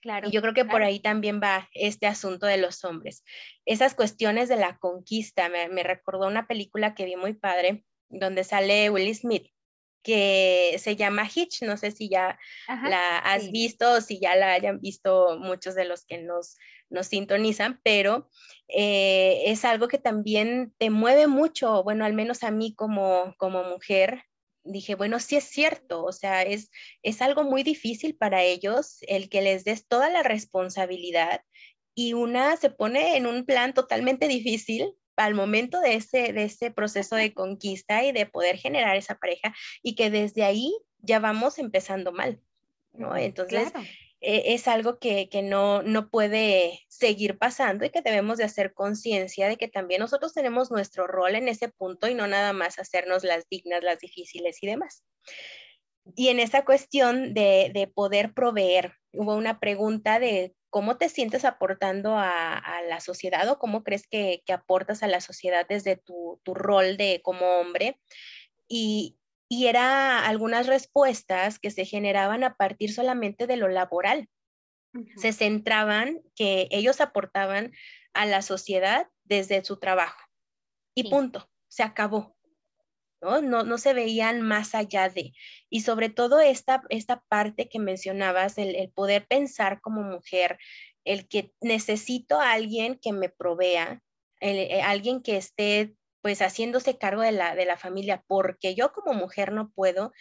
Claro, y yo creo que por ahí también va este asunto de los hombres. Esas cuestiones de la conquista, me, recordó una película que vi muy padre, donde sale Will Smith, que se llama Hitch, no sé si ya la has visto o si ya la hayan visto muchos de los que nos, nos sintonizan, pero eh, es algo que también te mueve mucho, bueno, al menos a mí como, como mujer, dije, bueno, sí es cierto, o sea, es, es algo muy difícil para ellos el que les des toda la responsabilidad y una se pone en un plan totalmente difícil al momento de ese, de ese proceso de conquista y de poder generar esa pareja y que desde ahí ya vamos empezando mal, ¿no? Entonces, e, es algo que, no, no puede seguir pasando y que debemos de hacer conciencia de que también nosotros tenemos nuestro rol en ese punto y no nada más hacernos las dignas, las difíciles y demás. Y en esa cuestión de, poder proveer, hubo una pregunta de cómo te sientes aportando a, la sociedad o cómo crees que, aportas a la sociedad desde tu, tu rol de como hombre. Y, y era algunas respuestas que se generaban a partir solamente de lo laboral. Se centraban que ellos aportaban a la sociedad desde su trabajo. Y punto, se acabó. ¿no? No, se veían más allá de. Y sobre todo esta, esta parte que mencionabas, el, poder pensar como mujer, el que necesito a alguien que me provea, eh, alguien que esté pues haciéndose cargo de la, de la familia, porque yo como mujer no puedo,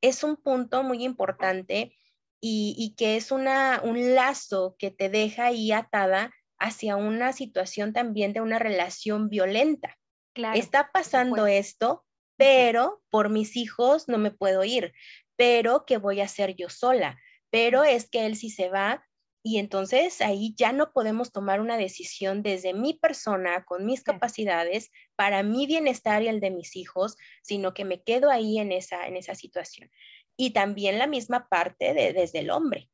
es un punto muy importante y, que es una, un lazo que te deja ahí atada hacia una situación también de una relación violenta. Está pasando esto, pero por mis hijos no me puedo ir, pero ¿qué voy a hacer yo sola? Pero es que él sí se va y entonces ahí ya no podemos tomar una decisión desde mi persona, con mis capacidades, para mi bienestar y el de mis hijos, sino que me quedo ahí en esa, en esa situación. Y también la misma parte de, desde el hombre,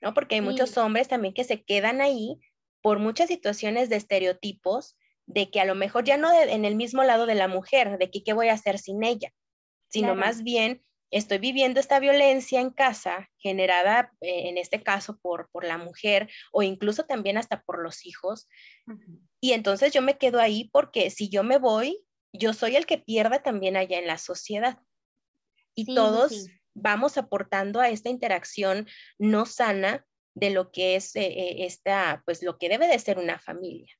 ¿no? Porque hay muchos hombres también que se quedan ahí por muchas situaciones de estereotipos de que a lo mejor ya no en el mismo lado de la mujer, de que qué voy a hacer sin ella, sino más bien estoy viviendo esta violencia en casa generada eh, en este caso por, por la mujer o incluso también hasta por los hijos. Y entonces yo me quedo ahí porque si yo me voy, yo soy el que pierde también allá en la sociedad. Y todos vamos aportando a esta interacción no sana de lo que es eh, eh, esta, pues lo que debe de ser una familia.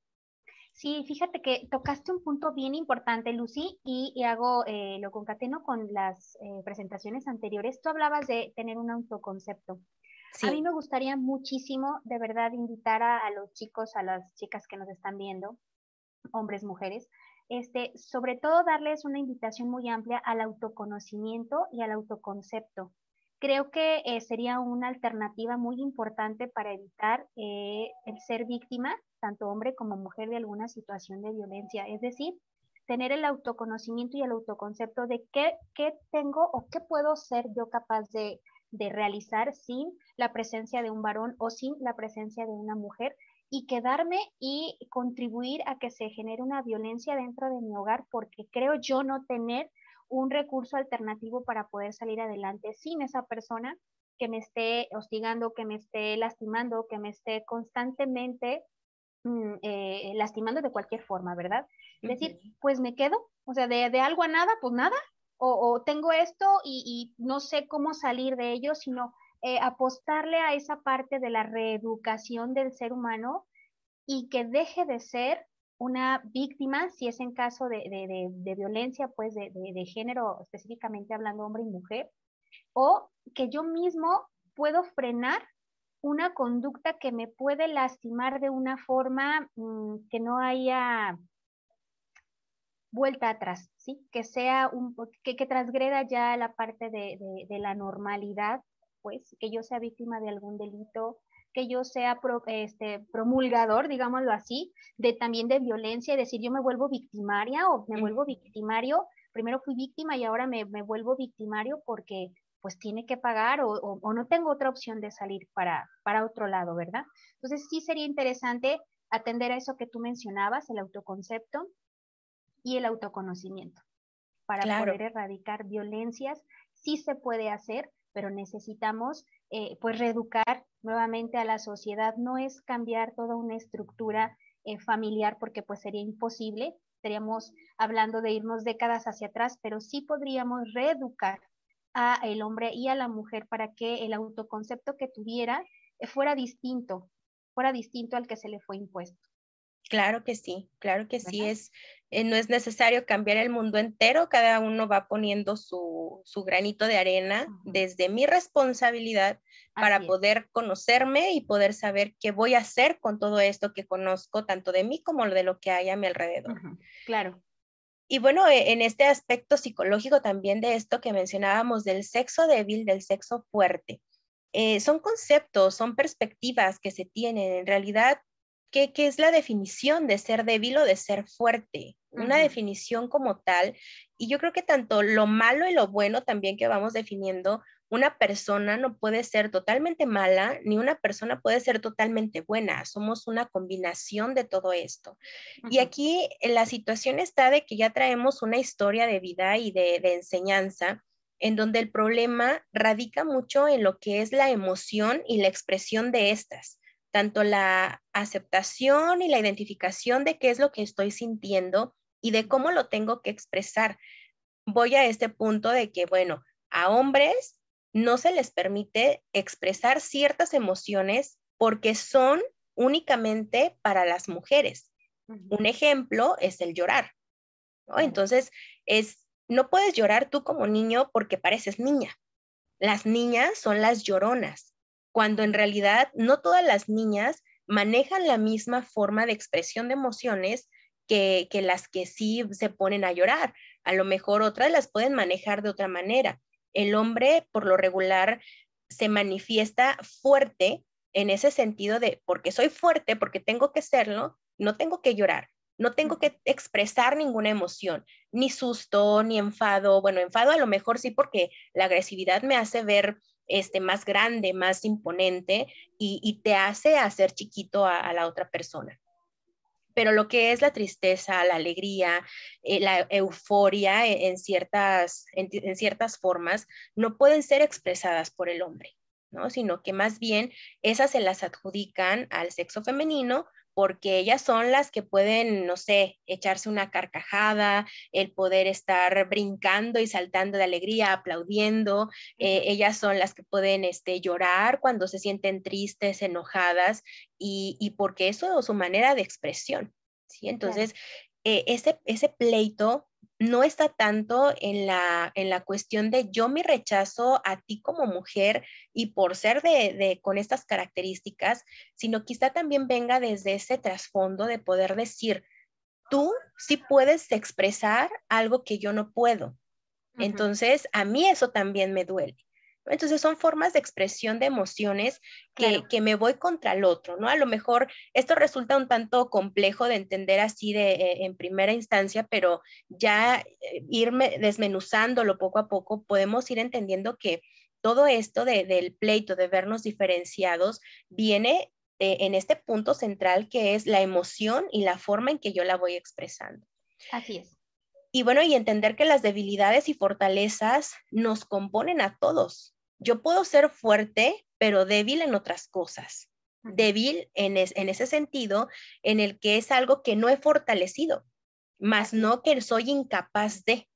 Sí, fíjate que tocaste un punto bien importante, Lucy, y, hago, eh, lo concateno con las eh, presentaciones anteriores. Tú hablabas de tener un autoconcepto. A mí me gustaría muchísimo, de verdad, invitar a, los chicos, a las chicas que nos están viendo, hombres, mujeres, este, sobre todo darles una invitación muy amplia al autoconocimiento y al autoconcepto. Creo que eh, sería una alternativa muy importante para evitar el ser víctima tanto hombre como mujer, de alguna situación de violencia. Es decir, tener el autoconocimiento y el autoconcepto de qué, qué tengo o qué puedo ser yo capaz de, de realizar sin la presencia de un varón o sin la presencia de una mujer y quedarme y contribuir a que se genere una violencia dentro de mi hogar porque creo yo no tener un recurso alternativo para poder salir adelante sin esa persona que me esté hostigando, que me esté lastimando, que me esté constantemente Mm, eh, lastimando de cualquier forma, ¿verdad? Es decir, pues me quedo, o sea, de, algo a nada, pues nada, o, tengo esto y, no sé cómo salir de ello, sino eh, apostarle a esa parte de la reeducación del ser humano y que deje de ser una víctima, si es en caso de, de violencia, pues de, género, específicamente hablando hombre y mujer, o que yo mismo puedo frenar una conducta que me puede lastimar de una forma mm, que no haya vuelta atrás, ¿sí? Que sea un, que, que transgreda ya la parte de, la normalidad, pues, que yo sea víctima de algún delito, que yo sea este, promulgador, digámoslo así, de también de violencia, es decir, yo me vuelvo victimaria o me vuelvo victimario, primero fui víctima y ahora me, me vuelvo victimario porque pues tiene que pagar o, no tengo otra opción de salir para, para otro lado, ¿verdad? Entonces sí sería interesante atender a eso que tú mencionabas, el autoconcepto y el autoconocimiento, para poder erradicar violencias. Sí se puede hacer, pero necesitamos eh, pues reeducar nuevamente a la sociedad. No es cambiar toda una estructura eh, familiar porque pues sería imposible. Estaríamos hablando de irnos décadas hacia atrás, pero sí podríamos reeducar a el hombre y a la mujer para que el autoconcepto que tuviera fuera distinto, fuera distinto al que se le fue impuesto. Claro que sí, claro que sí, es, eh, no es necesario cambiar el mundo entero, cada uno va poniendo su, granito de arena desde mi responsabilidad para poder conocerme y poder saber qué voy a hacer con todo esto que conozco, tanto de mí como de lo que hay a mi alrededor. Claro. Y bueno, e, en este aspecto psicológico también de esto que mencionábamos del sexo débil, del sexo fuerte, eh, son conceptos, son perspectivas que se tienen. En realidad, ¿qué, es la definición de ser débil o de ser fuerte? Una definición como tal. Y yo creo que tanto lo malo y lo bueno también que vamos definiendo una persona no puede ser totalmente mala, ni una persona puede ser totalmente buena. Somos una combinación de todo esto. Y aquí eh, la situación está de que ya traemos una historia de vida y de, enseñanza en donde el problema radica mucho en lo que es la emoción y la expresión de estas, tanto la aceptación y la identificación de qué es lo que estoy sintiendo y de cómo lo tengo que expresar voy a este punto de que, bueno, a hombres no se les permite expresar ciertas emociones porque son únicamente para las mujeres. Un ejemplo es el llorar. Entonces, es, no puedes llorar tú como niño porque pareces niña. Las niñas son las lloronas, cuando en realidad no todas las niñas manejan la misma forma de expresión de emociones que, las que sí se ponen a llorar. A lo mejor otras las pueden manejar de otra manera. El hombre, por lo regular, se manifiesta fuerte en ese sentido de, porque soy fuerte, porque tengo que serlo, no tengo que llorar, no tengo que expresar ninguna emoción, ni susto, ni enfado. Bueno, enfado a lo mejor sí porque la agresividad me hace ver este, más grande, más imponente y, te hace hacer chiquito a, la otra persona. Pero lo que es la tristeza, la alegría, eh, la euforia e, en, ciertas, en ciertas formas no pueden ser expresadas por el hombre. ¿no? Sino que más bien esas se las adjudican al sexo femenino porque ellas son las que pueden, no sé, echarse una carcajada, el poder estar brincando y saltando de alegría, aplaudiendo. Eh, ellas son las que pueden este, llorar cuando se sienten tristes, enojadas, y, y porque eso es su manera de expresión. ¿sí? Entonces, eh, ese, ese pleito no está tanto en la, en la cuestión de yo me rechazo a ti como mujer y por ser de, con estas características, sino quizá también venga desde ese trasfondo de poder decir, tú sí puedes expresar algo que yo no puedo. Entonces, a mí eso también me duele. Entonces son formas de expresión de emociones que, me voy contra el otro, ¿no? A lo mejor esto resulta un tanto complejo de entender así de, eh, en primera instancia, pero ya eh, irme desmenuzándolo poco a poco, podemos ir entendiendo que todo esto del pleito, de vernos diferenciados, viene en este punto central que es la emoción y la forma en que yo la voy expresando. Así es. Y bueno, y entender que las debilidades y fortalezas nos componen a todos, yo puedo ser fuerte, pero débil en otras cosas. Débil en, ese sentido en el que es algo que no he fortalecido, más no que soy incapaz de.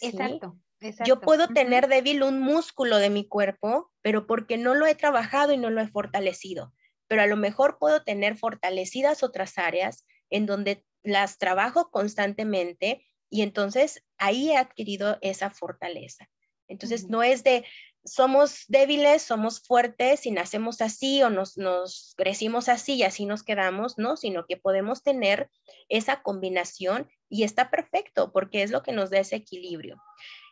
Exacto. Yo puedo tener débil un músculo de mi cuerpo, pero porque no lo he trabajado y no lo he fortalecido. Pero a lo mejor puedo tener fortalecidas otras áreas en donde las trabajo constantemente y entonces ahí he adquirido esa fortaleza. Entonces no es de, somos débiles, somos fuertes y nacemos así o nos, nos crecimos así y así nos quedamos, ¿no? Sino que podemos tener esa combinación y está perfecto porque es lo que nos da ese equilibrio.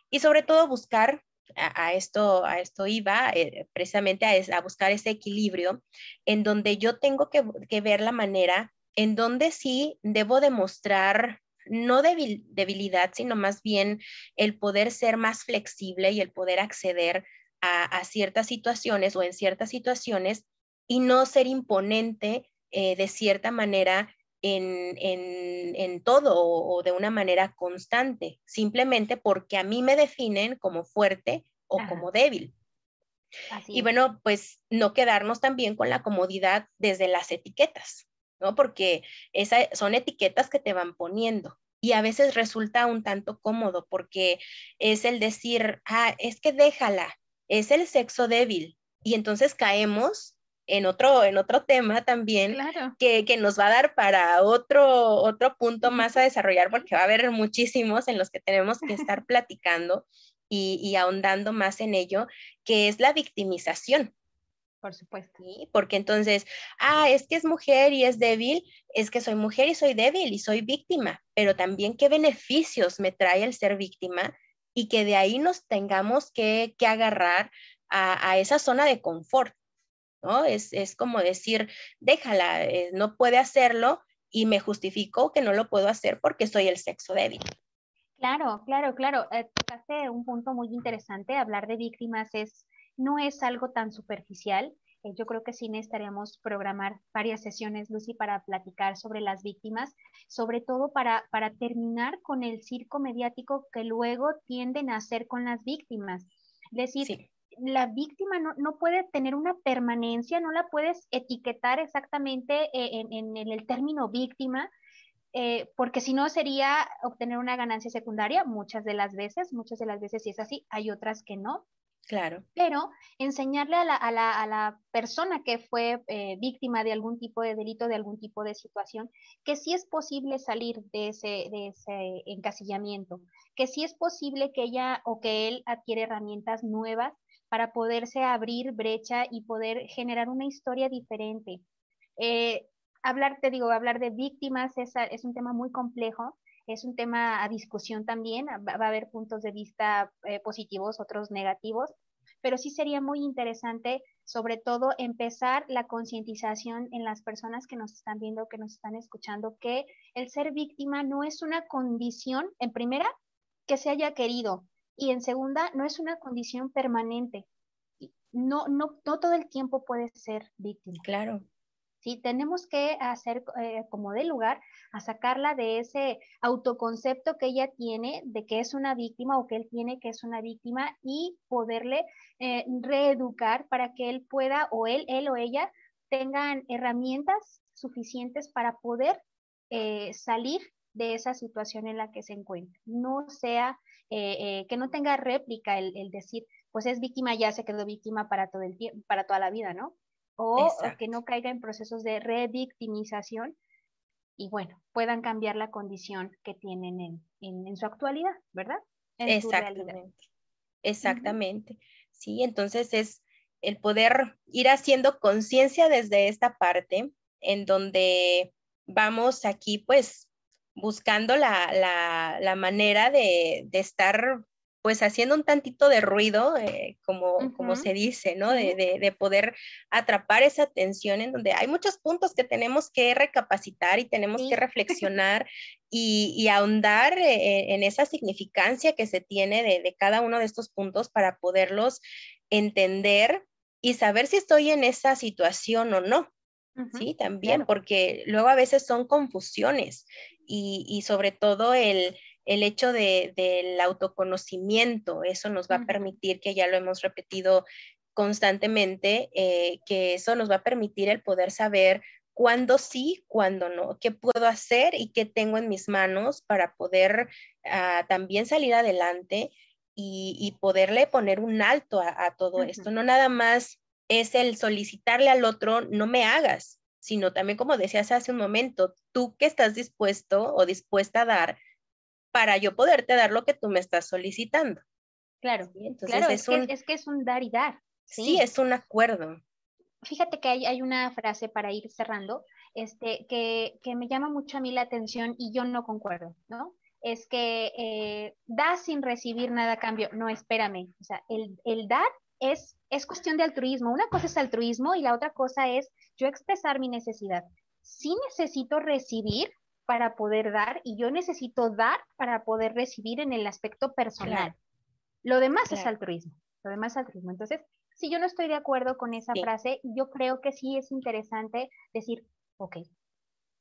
Y sobre todo buscar, a, esto, a esto iba, eh, precisamente a, a, buscar ese equilibrio en donde yo tengo que, que ver la manera en donde sí debo demostrar no debilidad, sino más bien el poder ser más flexible y el poder acceder a, ciertas situaciones o en ciertas situaciones y no ser imponente eh, de cierta manera en, en, todo o, de una manera constante, simplemente porque a mí me definen como fuerte o como débil. y bueno, pues no quedarnos también con la comodidad desde las etiquetas, ¿no? Porque esa, son etiquetas que te van poniendo y a veces resulta un tanto cómodo porque es el decir, ah, es que déjala, es el sexo débil. Y entonces caemos en otro, en otro tema también que, nos va a dar para otro, otro punto más a desarrollar porque va a haber muchísimos en los que tenemos que estar platicando y, ahondando más en ello, que es la victimización. Por supuesto. Porque entonces, ah, es que es mujer y es débil, es que soy mujer y soy débil y soy víctima, pero también qué beneficios me trae el ser víctima y que de ahí nos tengamos que, agarrar a, esa zona de confort, ¿no? Es, como decir, déjala, eh, no puede hacerlo y me justifico que no lo puedo hacer porque soy el sexo débil. Claro, claro, claro. Eh, un punto muy interesante. Hablar de víctimas es, no es algo tan superficial. Yo creo que sí necesitaríamos programar varias sesiones, Lucy, para platicar sobre las víctimas, sobre todo para, para terminar con el circo mediático que luego tienden a hacer con las víctimas. Es decir, la víctima no, no, puede tener una permanencia, no la puedes etiquetar exactamente eh, en, en, el término víctima, eh, porque si no sería obtener una ganancia secundaria muchas de las veces, muchas de las veces sí es así, hay otras que no. Claro. Pero enseñarle a la, a la, a la persona que fue eh, víctima de algún tipo de delito, de algún tipo de situación, que sí es posible salir de ese, de ese encasillamiento, que sí es posible que ella o que él adquiere herramientas nuevas para poderse abrir brecha y poder generar una historia diferente. Eh, hablar, te digo, hablar de víctimas es, es un tema muy complejo, es un tema a discusión también, va, a haber puntos de vista eh, positivos, otros negativos, pero sí sería muy interesante, sobre todo, empezar la concientización en las personas que nos están viendo, que nos están escuchando, que el ser víctima no es una condición, en primera, que se haya querido, y en segunda, no es una condición permanente. No, no, no todo el tiempo puede ser víctima. Claro. ¿Sí? Tenemos que hacer eh, como de lugar a sacarla de ese autoconcepto que ella tiene de que es una víctima o que él tiene que es una víctima y poderle eh, reeducar para que él pueda o él, él o ella tengan herramientas suficientes para poder eh, salir de esa situación en la que se encuentra. No sea, que no tenga réplica el, el decir, pues es víctima, ya se quedó víctima para todo el tiempo, para toda la vida, ¿no? O, que no caiga en procesos de revictimización y bueno, puedan cambiar la condición que tienen en, su actualidad, ¿verdad? Exactamente. Exactamente. Sí, entonces es el poder ir haciendo conciencia desde esta parte en donde vamos aquí pues buscando la, la, manera de, de, estar pues haciendo un tantito de ruido, eh, como, como se dice, ¿no? De, poder atrapar esa atención en donde hay muchos puntos que tenemos que recapacitar y tenemos que reflexionar y, ahondar eh, en esa significancia que se tiene de, cada uno de estos puntos para poderlos entender y saber si estoy en esa situación o no. Sí, también, porque luego a veces son confusiones y, y sobre todo el, el hecho de, del autoconocimiento, eso nos va a permitir, que ya lo hemos repetido constantemente, eh, que eso nos va a permitir el poder saber cuándo sí, cuándo no, qué puedo hacer y qué tengo en mis manos para poder ah, también salir adelante y, poderle poner un alto a, todo esto. No nada más es el solicitarle al otro, no me hagas, sino también, como decías hace un momento, tú que estás dispuesto o dispuesta a dar, para yo poderte dar lo que tú me estás solicitando. Claro, Entonces es, que, es, que, es un dar y dar. ¿sí? es un acuerdo. Fíjate que hay, hay, una frase para ir cerrando, este, que, que, me llama mucho a mí la atención y yo no concuerdo, ¿no? Es que eh, da sin recibir nada a cambio. No, espérame. O sea, el, el dar es, es cuestión de altruismo. Una cosa es altruismo y la otra cosa es yo expresar mi necesidad. Si necesito recibir, para poder dar y yo necesito dar para poder recibir en el aspecto personal. Lo demás es altruismo, lo demás es altruismo. Entonces, si yo no estoy de acuerdo con esa frase, yo creo que sí es interesante decir, ok,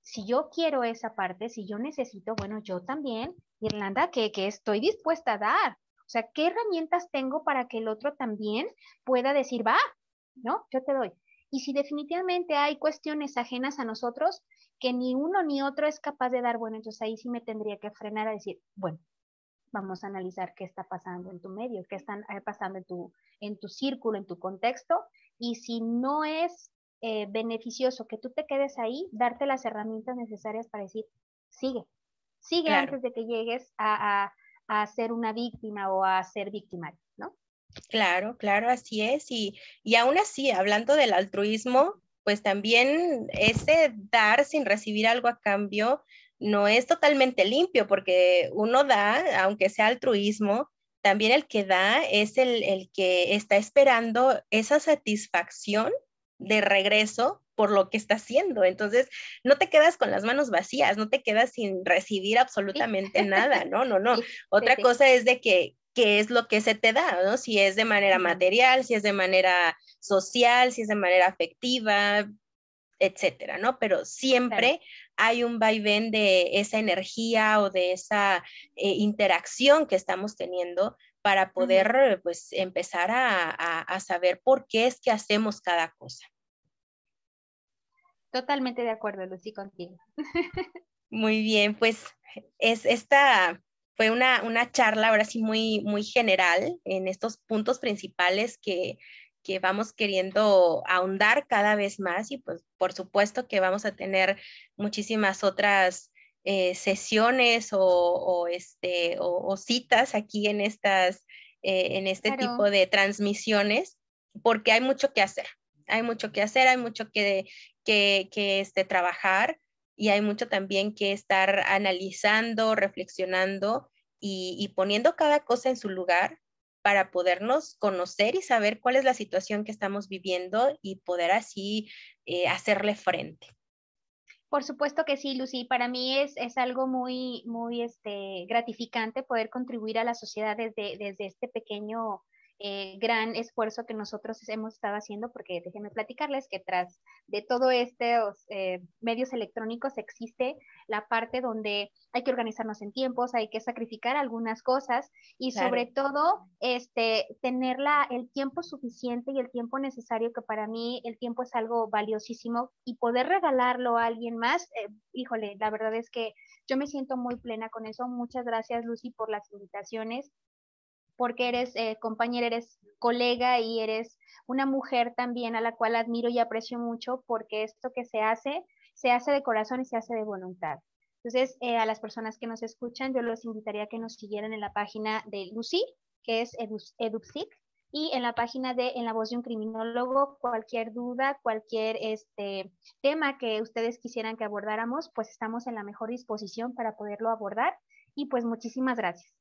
si yo quiero esa parte, si yo necesito, bueno, yo también, Irlanda, que, que estoy dispuesta a dar. O sea, ¿qué herramientas tengo para que el otro también pueda decir, va, ¿no? Yo te doy. Y si definitivamente hay cuestiones ajenas a nosotros, que ni uno ni otro es capaz de dar, bueno, entonces ahí sí me tendría que frenar a decir, bueno, vamos a analizar qué está pasando en tu medio, qué está eh, pasando en tu, en tu círculo, en tu contexto, y si no es eh, beneficioso que tú te quedes ahí, darte las herramientas necesarias para decir, sigue, sigue antes de que llegues a, a, ser una víctima o a ser victimario, ¿no? Claro, claro, así es. Y, y aún así, hablando del altruismo, pues también ese dar sin recibir algo a cambio no es totalmente limpio, porque uno da, aunque sea altruismo, también el que da es el, que está esperando esa satisfacción de regreso por lo que está haciendo. Entonces, no te quedas con las manos vacías, no te quedas sin recibir absolutamente nada, no, no, no. Otra cosa es de que qué es lo que se te da, ¿no? Si es de manera material, si es de manera social, si es de manera afectiva, etcétera, ¿no? Pero siempre hay un vaivén de esa energía o de esa eh, interacción que estamos teniendo para poder, pues, empezar a, a saber por qué es que hacemos cada cosa. Totalmente de acuerdo, Lucy, contigo. Muy bien, pues es esta fue una, una charla ahora sí muy, muy general en estos puntos principales que, que vamos queriendo ahondar cada vez más y pues por supuesto que vamos a tener muchísimas otras eh, sesiones o, este, o, citas aquí en, estas, eh, en este tipo de transmisiones porque hay mucho que hacer. Hay mucho que hacer, hay mucho que, que, que este, trabajar y hay mucho también que estar analizando, reflexionando y, poniendo cada cosa en su lugar para podernos conocer y saber cuál es la situación que estamos viviendo y poder así eh, hacerle frente. Por supuesto que sí, Lucy. Para mí es, es algo muy, muy este, gratificante poder contribuir a la sociedad desde, desde este pequeño eh, gran esfuerzo que nosotros hemos estado haciendo, porque déjenme platicarles que tras de todo estos eh, medios electrónicos existe la parte donde hay que organizarnos en tiempos, hay que sacrificar algunas cosas y sobre todo este, tener el tiempo suficiente y el tiempo necesario, que para mí el tiempo es algo valiosísimo y poder regalarlo a alguien más, eh, híjole, la verdad es que yo me siento muy plena con eso. Muchas gracias, Lucy, por las invitaciones porque eres eh, compañera, eres colega y eres una mujer también a la cual admiro y aprecio mucho porque esto que se hace, se hace de corazón y se hace de voluntad. Entonces, eh, a las personas que nos escuchan, yo los invitaría a que nos siguieran en la página de Lucy, que es EduPsic, y en la página de En la voz de un criminólogo, cualquier duda, cualquier este, tema que ustedes quisieran que abordáramos, pues estamos en la mejor disposición para poderlo abordar. Y pues muchísimas gracias.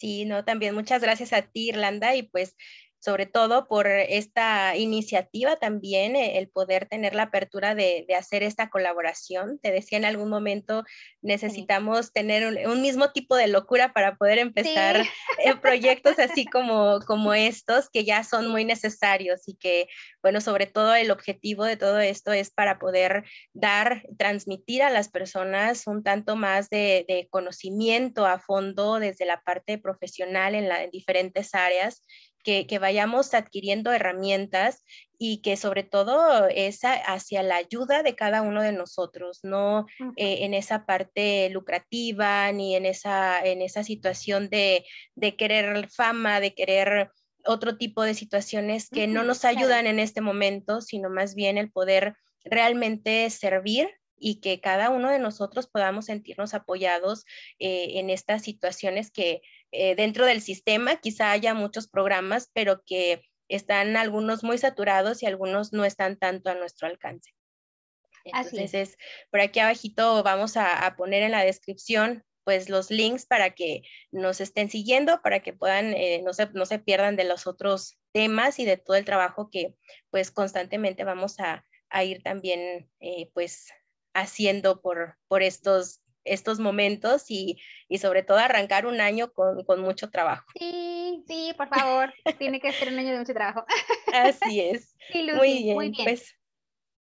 Sí, no, también muchas gracias a ti, Irlanda, y pues sobre todo por esta iniciativa también, eh, el poder tener la apertura de, hacer esta colaboración. Te decía en algún momento, necesitamos tener un, mismo tipo de locura para poder empezar eh, proyectos así como, como estos, que ya son muy necesarios y que, bueno, sobre todo el objetivo de todo esto es para poder dar, transmitir a las personas un tanto más de, conocimiento a fondo desde la parte profesional en, la, en diferentes áreas que, vayamos adquiriendo herramientas y que sobre todo es hacia la ayuda de cada uno de nosotros, no eh, en esa parte lucrativa ni en esa, en esa situación de, querer fama, de querer otro tipo de situaciones que no nos ayudan en este momento, sino más bien el poder realmente servir y que cada uno de nosotros podamos sentirnos apoyados eh, en estas situaciones que eh, dentro del sistema quizá haya muchos programas, pero que están algunos muy saturados y algunos no están tanto a nuestro alcance. Entonces, por aquí abajito vamos a, poner en la descripción pues los links para que nos estén siguiendo, para que puedan, eh, no, se, no se pierdan de los otros temas y de todo el trabajo que pues constantemente vamos a, ir también eh, pues haciendo por, por estos estos momentos y, sobre todo arrancar un año con, mucho trabajo. Sí, sí, por favor, tiene que ser un año de mucho trabajo. Así es. muy, bien, Pues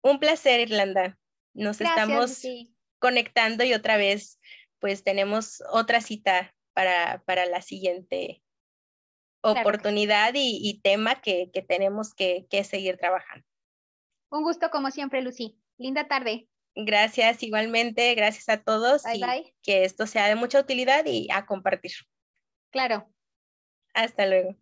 un placer, Irlanda. Nos estamos conectando y otra vez, pues tenemos otra cita para, la siguiente oportunidad y, tema que, tenemos que, que seguir trabajando. Un gusto como siempre, Lucy. Linda tarde. Gracias igualmente, gracias a todos y que esto sea de mucha utilidad y a compartir. Claro. Hasta luego.